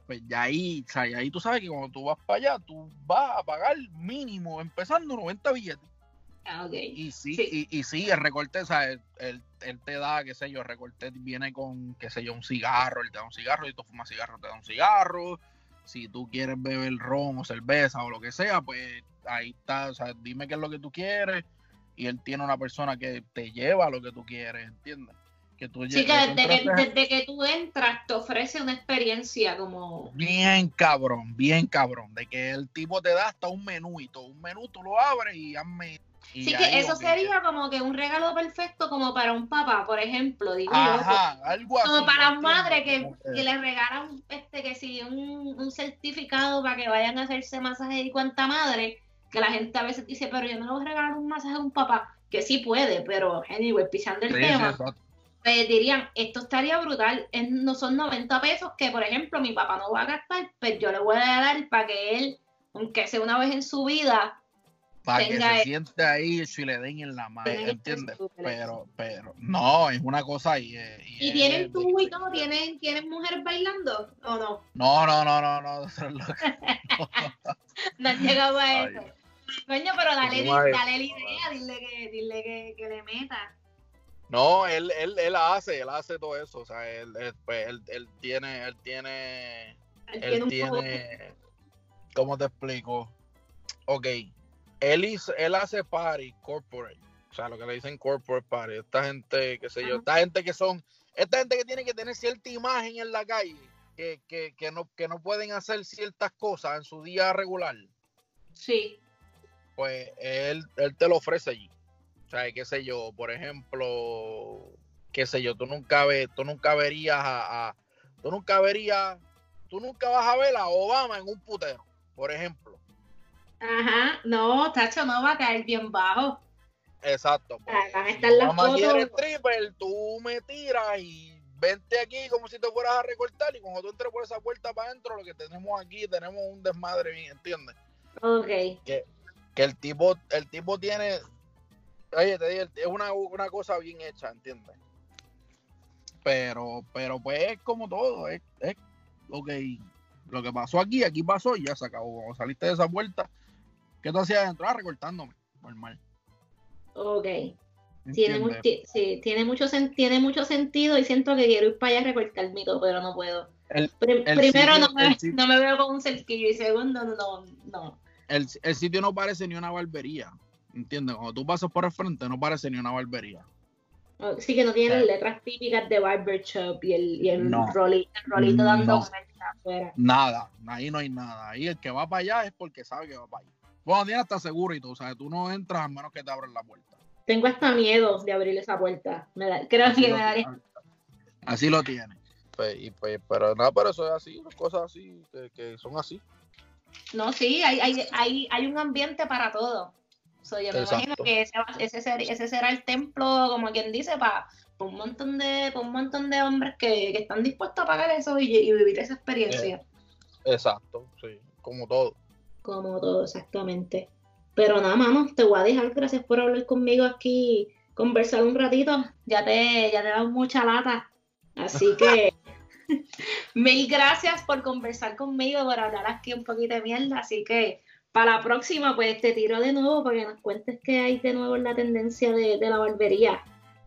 pues ya ahí, o sea, ahí tú sabes que cuando tú vas para allá, tú vas a pagar mínimo, empezando 90 billetes. Ah, okay. Y sí, sí. Y, y, sí, el recorte, o sea, él, él, él, te da, qué sé yo, el recorte viene con, qué sé yo, un cigarro, él te da un cigarro, si tú fumas cigarro, te da un cigarro. Si tú quieres beber ron o cerveza o lo que sea, pues ahí está, o sea, dime qué es lo que tú quieres. Y él tiene una persona que te lleva a lo que tú quieres, ¿entiendes? Que tú sí, que desde, que, desde que tú entras te ofrece una experiencia como... Bien cabrón, bien cabrón, de que el tipo te da hasta un menú y todo, un menú tú lo abres y hazme... Sí, que eso sería como que un regalo perfecto como para un papá, por ejemplo, digo Ajá, yo, algo como así, para un madre que, que, le regalan este que si un, un, certificado para que vayan a hacerse masaje y cuanta madre, que la gente a veces dice, pero yo no le voy a regalar un masaje a un papá, que sí puede, pero anyway, pisando el Sí, tema, sí, pues dirían, esto estaría brutal, es- no son 90 pesos que, por ejemplo, mi papá no va a gastar, pues yo le voy a dar para que él, aunque sea una vez en su vida, para que se el- siente ahí y le den en la mano, ¿entiendes? Pero, pero, no, es una cosa ahí. eh, y es tienen tú y todo, tienen, tienen mujeres bailando, o no, No, no, no, no, no, eso es lo que- no han llegado a Ay, eso. Coño, pero dale, dale la idea, dile que, dile que, que le meta. No, él, él, él hace, él hace todo eso, o sea, él, él, pues, él, él tiene, él tiene, Él tiene, ¿cómo te explico? Ok, él, hizo- él hace party corporate, o sea, lo que le dicen corporate party, esta gente, qué sé yo, Ajá. esta gente que son, esta gente que tiene que tener cierta imagen en la calle, que, que, que no, que no pueden hacer ciertas cosas en su día regular, Sí, pues él, él te lo ofrece allí. O sea, qué sé yo, por ejemplo, qué sé yo, tú nunca ves, tú nunca verías a, a- tú nunca verías, tú nunca vas a ver a Obama en un putero, por ejemplo. Ajá, no, Tacho, no va a caer bien bajo. Exacto. pues, van a estar las Obama quiere fotos. stripper, tú me tiras y vente aquí como si te fueras a recortar y cuando tú entres por esa puerta para adentro, lo que tenemos aquí, tenemos un desmadre bien, ¿entiendes? Ok, que el tipo, el tipo tiene, oye, te digo, es una, una cosa bien hecha, ¿entiendes? Pero, pero pues es como todo, es, es que lo que pasó aquí, aquí pasó y ya se acabó. Cuando saliste de esa puerta, ¿qué tú hacías adentro? Ah, recortándome, normal. ok. Tiene, sí, tiene, mucho tiene mucho sentido y siento que quiero ir para allá a recortar mito, pero no puedo. El- Prim- el primero sitio- no, me, no me veo con un cerquillo y segundo no, no. El, el sitio no parece ni una barbería, ¿entiendes? Cuando tú pasas por el frente, no parece ni una barbería. no. Sí que no tiene las letras típicas de barber shop y el, y el, No. el rolito dando No. afuera. Nada, ahí no hay nada. Ahí el que va para allá es porque sabe que va para allá. Bueno, tiene hasta seguro y todo, o sea, tú no entras a menos que te abran la puerta. Tengo hasta miedo de abrir esa puerta. Me da- creo Así que me daría. así lo tiene. Pues, y pues, pero nada, pero eso es así, las cosas así, que, que son así. No, sí, hay, hay, hay, hay un ambiente para todo. So, yo me Exacto. imagino que ese, ese, ser- ese será el templo, como quien dice, para un montón de pa un montón de hombres que, que están dispuestos a pagar eso y, y vivir esa experiencia. Exacto, sí, como todo. Como todo, exactamente. Pero nada, mano, te voy a dejar. Gracias por hablar conmigo aquí, conversar un ratito. Ya te, ya te he dado mucha lata. Así que Mil gracias por conversar conmigo, por hablar aquí un poquito de mierda. Así que para la próxima, pues te tiro de nuevo para que nos cuentes qué hay de nuevo en la tendencia de, de la barbería.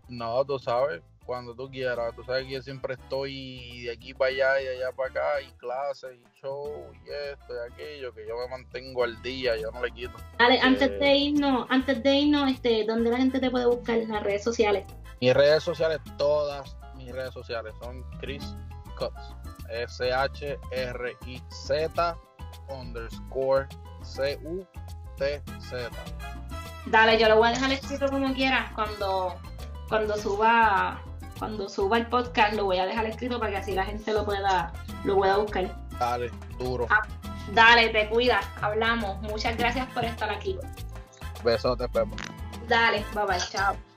No, tú sabes, cuando tú quieras. Tú sabes que yo siempre estoy de aquí para allá y de allá para acá, y clases, y show, y esto, y aquello, que yo me mantengo al día, yo no le quito. Dale, Eh, antes de irnos, antes de irnos, este, ¿dónde la gente te puede buscar en las redes sociales? Mis redes sociales, todas mis redes sociales son Chris Cuts. S-H-R-I-Z underscore C-U-T-Z. Dale, yo lo voy a dejar escrito como quieras cuando, cuando suba cuando suba el podcast lo voy a dejar escrito para que así la gente lo pueda lo pueda buscar. Dale, duro. Dale, te cuidas, hablamos. Muchas gracias por estar aquí. Besotes, Pepo. Dale, bye bye, chao.